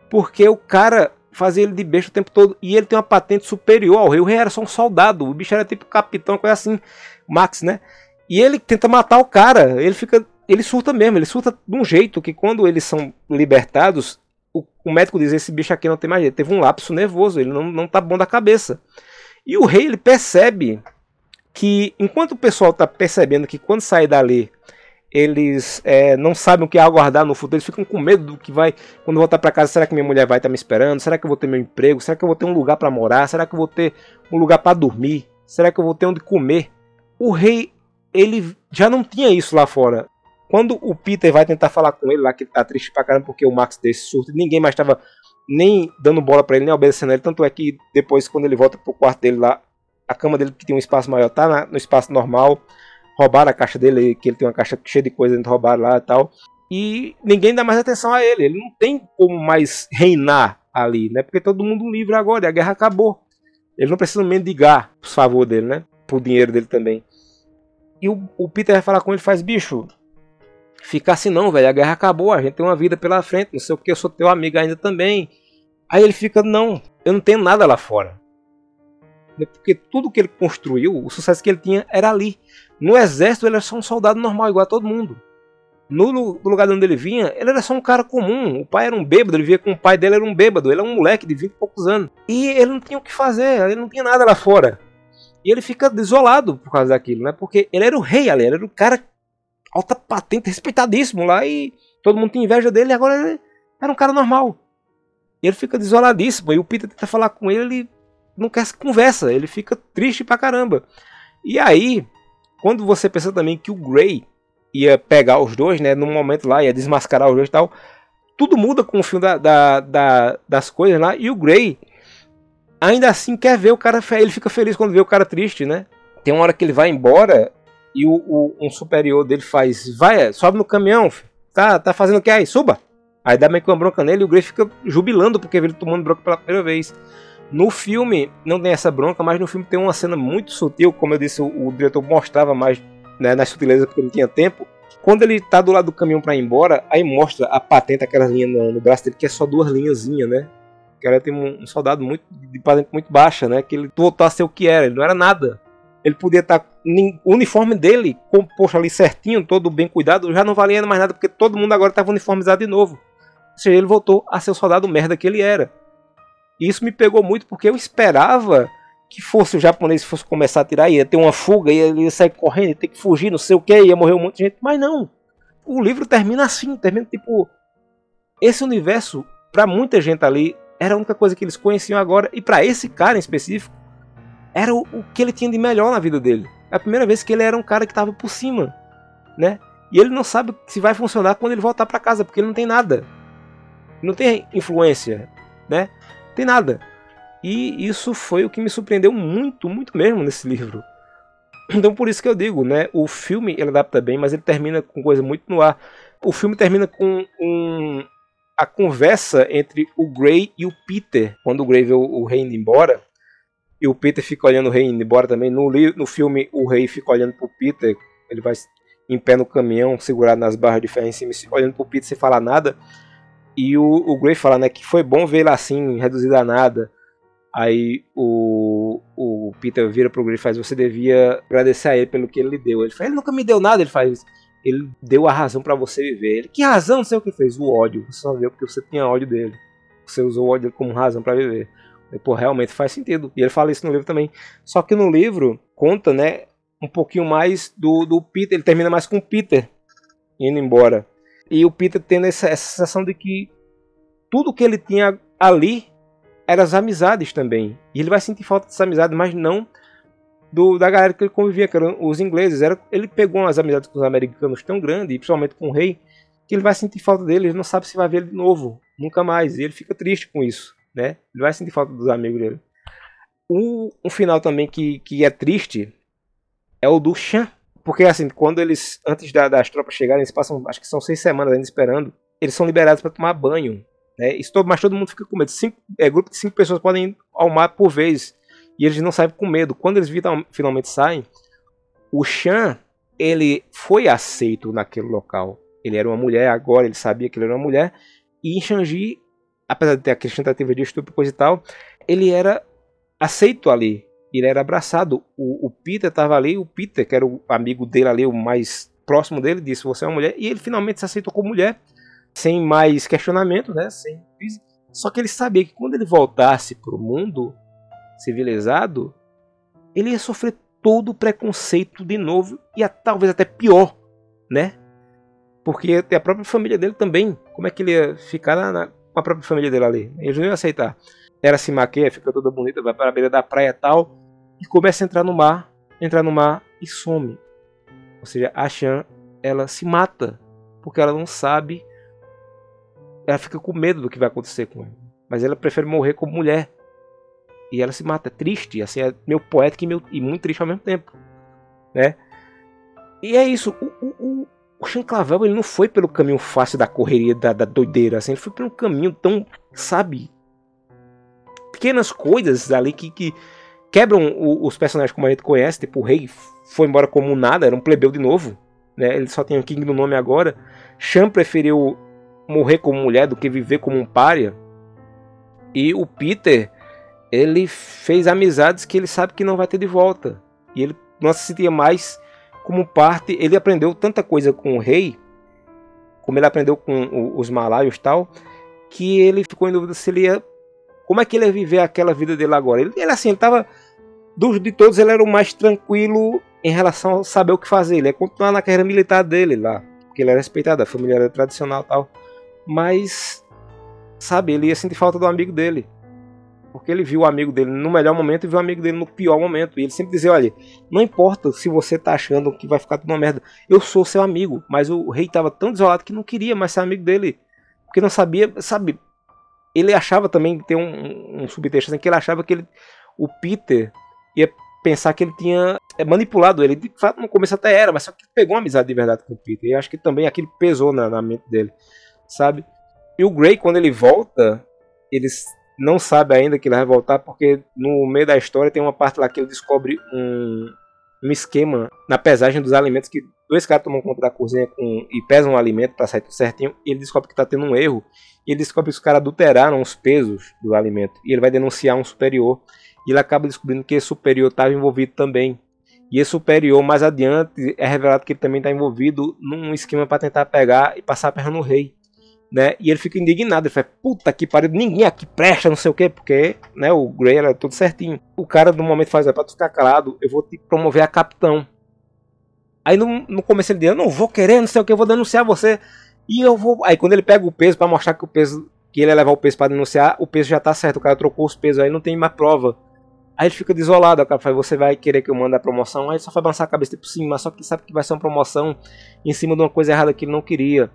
porque o cara fazia ele de besta o tempo todo. E ele tem uma patente superior ao rei. O rei era só um soldado. O bicho era tipo capitão, coisa assim. Max, né? E ele tenta matar o cara. Ele fica. Ele surta mesmo. Ele surta de um jeito que quando eles são libertados, o, o médico diz: Esse bicho aqui não tem mais jeito. Teve um lapso nervoso. Ele não, não tá bom da cabeça. E o rei ele percebe que enquanto o pessoal tá percebendo que quando sair dali eles é, não sabem o que aguardar no futuro, eles ficam com medo do que vai. Quando voltar para casa, será que minha mulher vai estar tá me esperando? Será que eu vou ter meu emprego? Será que eu vou ter um lugar para morar? Será que eu vou ter um lugar para dormir? Será que eu vou ter onde comer? O rei, ele já não tinha isso lá fora. Quando o Peter vai tentar falar com ele lá, que ele tá triste pra caramba porque o Max desse surto, ninguém mais estava nem dando bola para ele, nem obedecendo ele. Tanto é que depois, quando ele volta pro quarto dele lá, a cama dele, que tem um espaço maior, tá no espaço normal roubaram a caixa dele, que ele tem uma caixa cheia de coisa dentro, roubaram lá e tal. e ninguém dá mais atenção a ele. Ele não tem como mais reinar ali, né? Porque todo mundo livre agora, e a guerra acabou. Ele não precisa mendigar por favor dele, né? Por dinheiro dele também. E o, o Peter vai falar com ele, faz bicho, fica assim não, velho, a guerra acabou, a gente tem uma vida pela frente, não sei o que, eu sou teu amigo ainda também. Aí ele fica, não, eu não tenho nada lá fora. Porque tudo que ele construiu, o sucesso que ele tinha era ali. No exército ele era só um soldado normal, igual a todo mundo. No, lugar de onde ele vinha, ele era só um cara comum. O pai era um bêbado, ele via com o pai dele era um bêbado. Ele é um moleque de 20 e poucos anos. E ele não tinha o que fazer, ele não tinha nada lá fora. E ele fica desolado por causa daquilo, né? Porque ele era o rei ali, ele era o cara alta patente, respeitadíssimo lá e todo mundo tinha inveja dele e agora ele era um cara normal. E ele fica desoladíssimo. E o Peter tenta falar com ele, ele não quer conversa, ele fica triste pra caramba. E aí, quando você pensa também que o Grey ia pegar os dois, né, num momento lá, ia desmascarar os dois e tal, tudo muda com o fim da, da, da, das coisas lá, e o Grey ainda assim quer ver o cara, ele fica feliz quando vê o cara triste, né? Tem uma hora que ele vai embora e o, o um superior dele faz, vai, sobe no caminhão, tá, tá fazendo o que aí? Suba! Aí dá meio que uma bronca nele e o Grey fica jubilando porque ele tomando bronca pela primeira vez. No filme não tem essa bronca, mas no filme tem uma cena muito sutil, como eu disse, o, o diretor mostrava mais né, nas sutilezas porque não tinha tempo. Quando ele tá do lado do caminhão para ir embora, aí mostra a patente, aquelas linhas no, no, braço dele, que é só duas linhazinhas, né? O cara tem um, um, soldado muito de patente muito baixa, né? Que ele voltou a ser o que era, ele não era nada. Ele podia estar. Tá, o uniforme dele, composto ali certinho, todo bem cuidado, já não valia mais nada, porque todo mundo agora estava uniformizado de novo. Ou seja, ele voltou a ser o soldado merda que ele era. E isso me pegou muito porque eu esperava que fosse o japonês fosse começar a tirar, ia ter uma fuga, ia, ia sair correndo, ia ter que fugir, não sei o que, ia morrer um monte de gente, mas não. O livro termina assim, termina tipo esse universo para muita gente ali era a única coisa que eles conheciam agora e para esse cara em específico era o, o, que ele tinha de melhor na vida dele. É a primeira vez que ele era um cara que estava por cima, né? E ele não sabe se vai funcionar quando ele voltar para casa, porque ele não tem nada. Não tem influência, né? tem nada. E isso foi o que me surpreendeu muito, muito mesmo nesse livro. Então por isso que eu digo, né? O filme ele adapta bem, mas ele termina com coisa muito no ar. O filme termina com um, a conversa entre o Grey e o Peter. Quando o Grey vê o, o rei indo embora, e o Peter fica olhando o rei indo embora também. No, no filme, o rei fica olhando pro Peter. Ele vai em pé no caminhão, segurado nas barras de ferro em cima, olhando pro Peter sem falar nada. E o, o Gray fala, né, que foi bom ver ele assim, reduzido a nada. Aí o, o Peter vira pro Gray e faz, você devia agradecer a ele pelo que ele lhe deu. Ele fala, ele nunca me deu nada, ele faz, ele deu a razão para você viver. Ele, que razão? Não sei o que fez, o ódio. Você só viu porque você tinha ódio dele. Você usou o ódio como razão para viver. E, pô, realmente faz sentido. E ele fala isso no livro também. Só que no livro conta, né, um pouquinho mais do, do Peter. Ele termina mais com o Peter indo embora. E o Peter tendo essa, essa sensação de que tudo que ele tinha ali eram as amizades também. E ele vai sentir falta dessa amizade, mas não do, da galera que ele convivia, que eram os ingleses. Era, ele pegou umas amizades com os americanos tão grandes, e principalmente com o rei, que ele vai sentir falta dele, ele não sabe se vai ver ele de novo, nunca mais. E ele fica triste com isso, né? Ele vai sentir falta dos amigos dele. Um, um final também que, que é triste é o do Chan. Porque assim, quando eles, antes da, das tropas chegarem, eles passam, acho que são seis semanas ainda esperando, eles são liberados para tomar banho. Né? Isso todo, mas todo mundo fica com medo. Cinco, é, grupo de cinco pessoas podem ir ao mar por vez. E eles não saem com medo. Quando eles vitam, finalmente saem, o Chan ele foi aceito naquele local. Ele era uma mulher, agora ele sabia que ele era uma mulher. E em Shang-Chi, apesar de ter aquela tentativa de estupro coisa e tal, ele era aceito ali ele era abraçado. O, o Peter estava ali, o Peter, que era o amigo dele ali, o mais próximo dele, disse: Você é uma mulher. E ele finalmente se aceitou como mulher, sem mais questionamento, né? Sem... Só que ele sabia que quando ele voltasse para o mundo civilizado, ele ia sofrer todo o preconceito de novo e talvez até pior, né? Porque a própria família dele também, como é que ele ia ficar na, na, com a própria família dele ali? Eles não iam aceitar. Ela se maquia, fica toda bonita, vai para a beira da praia tal, e começa a entrar no mar, entrar no mar e some. Ou seja, a Shan, ela se mata, porque ela não sabe, ela fica com medo do que vai acontecer com ela. Mas ela prefere morrer como mulher. E ela se mata, triste, assim, é meio poético e, meio, e muito triste ao mesmo tempo, né? E é isso, o, o, o Sean Clavel ele não foi pelo caminho fácil da correria, da, da doideira, assim, ele foi pelo caminho tão, sabe, pequenas coisas ali que, que quebram o, os personagens como a gente conhece, tipo o rei foi embora como nada, era um plebeu de novo, né? Ele só tem o King no nome agora. Sean preferiu morrer como mulher do que viver como um pária. E o Peter, ele fez amizades que ele sabe que não vai ter de volta. E ele não se sentia mais como parte. Ele aprendeu tanta coisa com o rei, como ele aprendeu com os malaios tal, que ele ficou em dúvida se ele ia. Como é que ele ia viver aquela vida dele agora? Ele, ele assim, ele tava. Dos de todos, ele era o mais tranquilo em relação a saber o que fazer. Ele ia continuar na carreira militar dele lá. Porque ele era respeitado, a família era tradicional tal. Mas, sabe, ele ia sentir falta do amigo dele. Porque ele viu o amigo dele no melhor momento e viu o amigo dele no pior momento. E ele sempre dizia: olha, não importa se você tá achando que vai ficar tudo uma merda, eu sou seu amigo. Mas o rei tava tão desolado que não queria mais ser amigo dele. Porque não sabia, sabe? Ele achava também, tem um, um subtexto assim, que ele achava que ele, o Peter ia pensar que ele tinha é, manipulado ele. De fato, no começo até era, mas só que pegou uma amizade de verdade com o Peter. E acho que também aquilo pesou na, na mente dele, sabe? E o Grey, quando ele volta, eles não sabe ainda que ele vai voltar, porque no meio da história tem uma parte lá que ele descobre um, um esquema na pesagem dos alimentos que dois caras tomam conta da cozinha com, e pesam o alimento para sair tudo certinho. E ele descobre que está tendo um erro. E ele descobre que os caras adulteraram os pesos do alimento. E ele vai denunciar um superior. E ele acaba descobrindo que esse superior estava envolvido também. E esse superior, mais adiante, é revelado que ele também está envolvido num esquema para tentar pegar e passar a perna no rei. Né? E ele fica indignado, ele fala, puta que pariu, ninguém aqui presta, não sei o que, porque né, o Grey era tudo certinho. O cara no momento faz, é pra tu ficar calado, eu vou te promover a capitão. Aí no, no começo ele diz, eu não vou querer, não sei o que, eu vou denunciar você. E eu vou. Aí quando ele pega o peso para mostrar que o peso. Que ele ia levar o peso para denunciar, o peso já tá certo, o cara trocou os pesos, aí não tem mais prova. Aí ele fica desolado, o cara fala, você vai querer que eu mande a promoção? Aí ele só vai balançar a cabeça, tipo, sim, mas só que sabe que vai ser uma promoção em cima de uma coisa errada que ele não queria.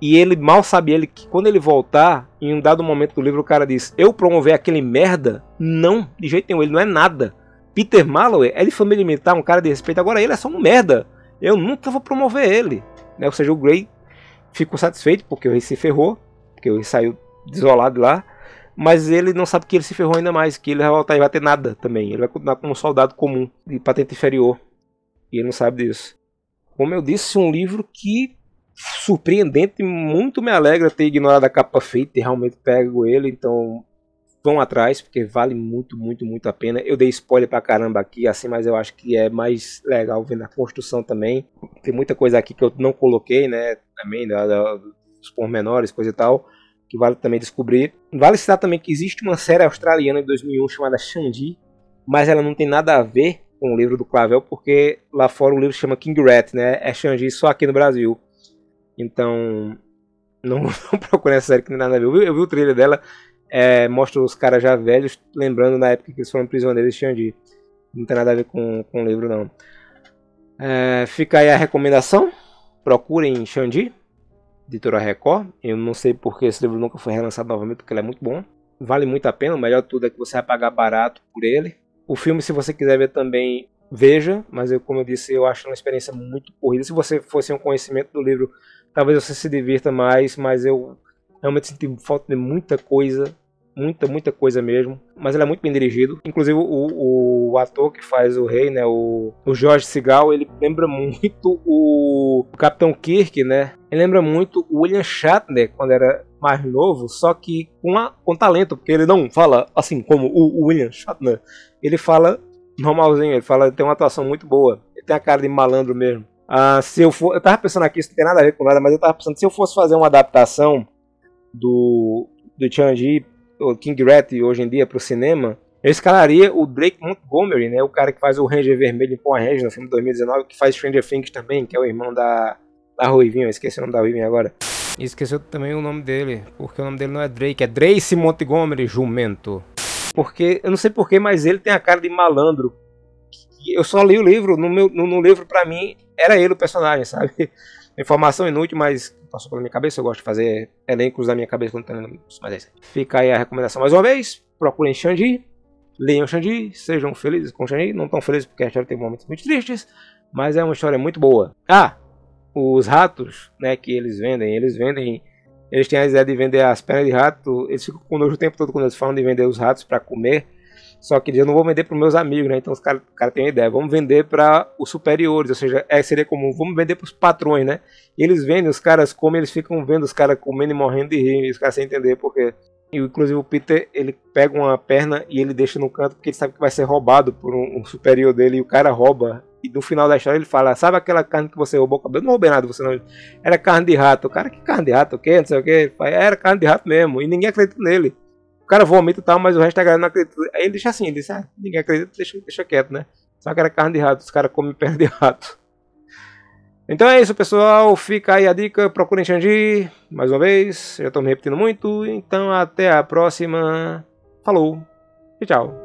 E ele mal sabe ele que quando ele voltar, em um dado momento do livro, o cara diz: Eu promover aquele merda? Não, de jeito nenhum, ele não é nada. Peter Malloway é de família militar, um cara de respeito, agora ele é só um merda. Eu nunca vou promover ele. Né? Ou seja, o Grey ficou satisfeito porque o rei se ferrou, porque o rei saiu desolado lá mas ele não sabe que ele se ferrou ainda mais, que ele vai voltar e vai ter nada também. Ele vai continuar como um soldado comum, de patente inferior. E ele não sabe disso. Como eu disse, um livro que surpreendente, muito me alegra ter ignorado a capa feita e realmente pego ele, então vão atrás, porque vale muito, muito, muito a pena. Eu dei spoiler pra caramba aqui, assim, mas eu acho que é mais legal ver na construção também. Tem muita coisa aqui que eu não coloquei, né, também, da, da, pormenores, coisa e tal que vale também descobrir. Vale citar também que existe uma série australiana de 2001 chamada Shang-Chi, mas ela não tem nada a ver com o livro do Clavel, porque lá fora o livro chama King Rat, né? É Shang-Chi só aqui no Brasil. Então, não, não procure essa série que não tem nada a ver. Eu vi, eu vi o trailer dela, é, mostra os caras já velhos, lembrando na época que eles foram prisioneiros de Shang-Chi. Não tem nada a ver com, com o livro, não. É, fica aí a recomendação. Procurem Shang-Chi editora Record. Eu não sei porque esse livro nunca foi relançado novamente, porque ele é muito bom. Vale muito a pena, o melhor tudo é que você vai pagar barato por ele. O filme, se você quiser ver também, veja, mas eu, como eu disse, eu acho uma experiência muito corrida. Se você fosse um conhecimento do livro, talvez você se divirta mais, mas eu realmente senti falta de muita coisa muita, muita coisa mesmo. Mas ele é muito bem dirigido. Inclusive, o, o ator que faz o rei, né? O, o George Segal, ele lembra muito o, o Capitão Kirk, né? Ele lembra muito o William Shatner quando era mais novo, só que com, a, com talento, porque ele não fala assim como o, o William Shatner. Ele fala normalzinho, ele fala, tem uma atuação muito boa. Ele tem a cara de malandro mesmo. Ah, se eu for, eu tava pensando aqui, isso não tem nada a ver com nada, mas eu tava pensando, se eu fosse fazer uma adaptação do, do Changi o King Rat hoje em dia para o cinema, eu escalaria o Drake Montgomery, né, o cara que faz o Ranger Vermelho em Power Ranger no filme de 2019, que faz Stranger Things também, que é o irmão da, da Ruivinha, eu esqueci o nome da Ruivinha agora. E esqueceu também o nome dele, porque o nome dele não é Drake, é Drace Montgomery Jumento. Porque, eu não sei porquê, mas ele tem a cara de malandro. Eu só li o livro, no, meu, no, no livro pra mim era ele o personagem, sabe? Informação inútil, mas passou pela minha cabeça. Eu gosto de fazer elencos da minha cabeça quando tá Mas é isso. Fica aí a recomendação mais uma vez. Procurem Xandi. Leiam Xandi. Sejam felizes com Xandi. Não tão felizes porque a história tem momentos muito tristes. Mas é uma história muito boa. Ah! os ratos, né, que eles vendem, eles vendem, eles têm a ideia de vender as pernas de rato, eles ficam conosco o tempo todo quando eles falam de vender os ratos para comer, só que eu não vou vender para meus amigos, né? Então os caras cara têm uma ideia, vamos vender para os superiores, ou seja, é, seria comum, vamos vender para os patrões, né? E eles vendem, os caras comem, eles ficam vendo os caras comendo e morrendo de rir, e os caras sem entender porque. E, inclusive o Peter, ele pega uma perna e ele deixa no canto porque ele sabe que vai ser roubado por um, um superior dele e o cara rouba. E no final da história ele fala: Sabe aquela carne que você roubou? Eu não roubei nada, você não. Era carne de rato. O cara, que carne de rato? O quê? Não sei o quê. Era carne de rato mesmo. E ninguém acredita nele. O cara vomita e tal, mas o resto da galera não acredita. Aí ele deixa assim: ele diz, ah, ninguém acredita, deixa, deixa quieto, né? Só que era carne de rato. Os caras comem perna de rato. Então é isso, pessoal. Fica aí a dica. Procurem Xanji. Mais uma vez. Já estou me repetindo muito. Então até a próxima. Falou. E tchau.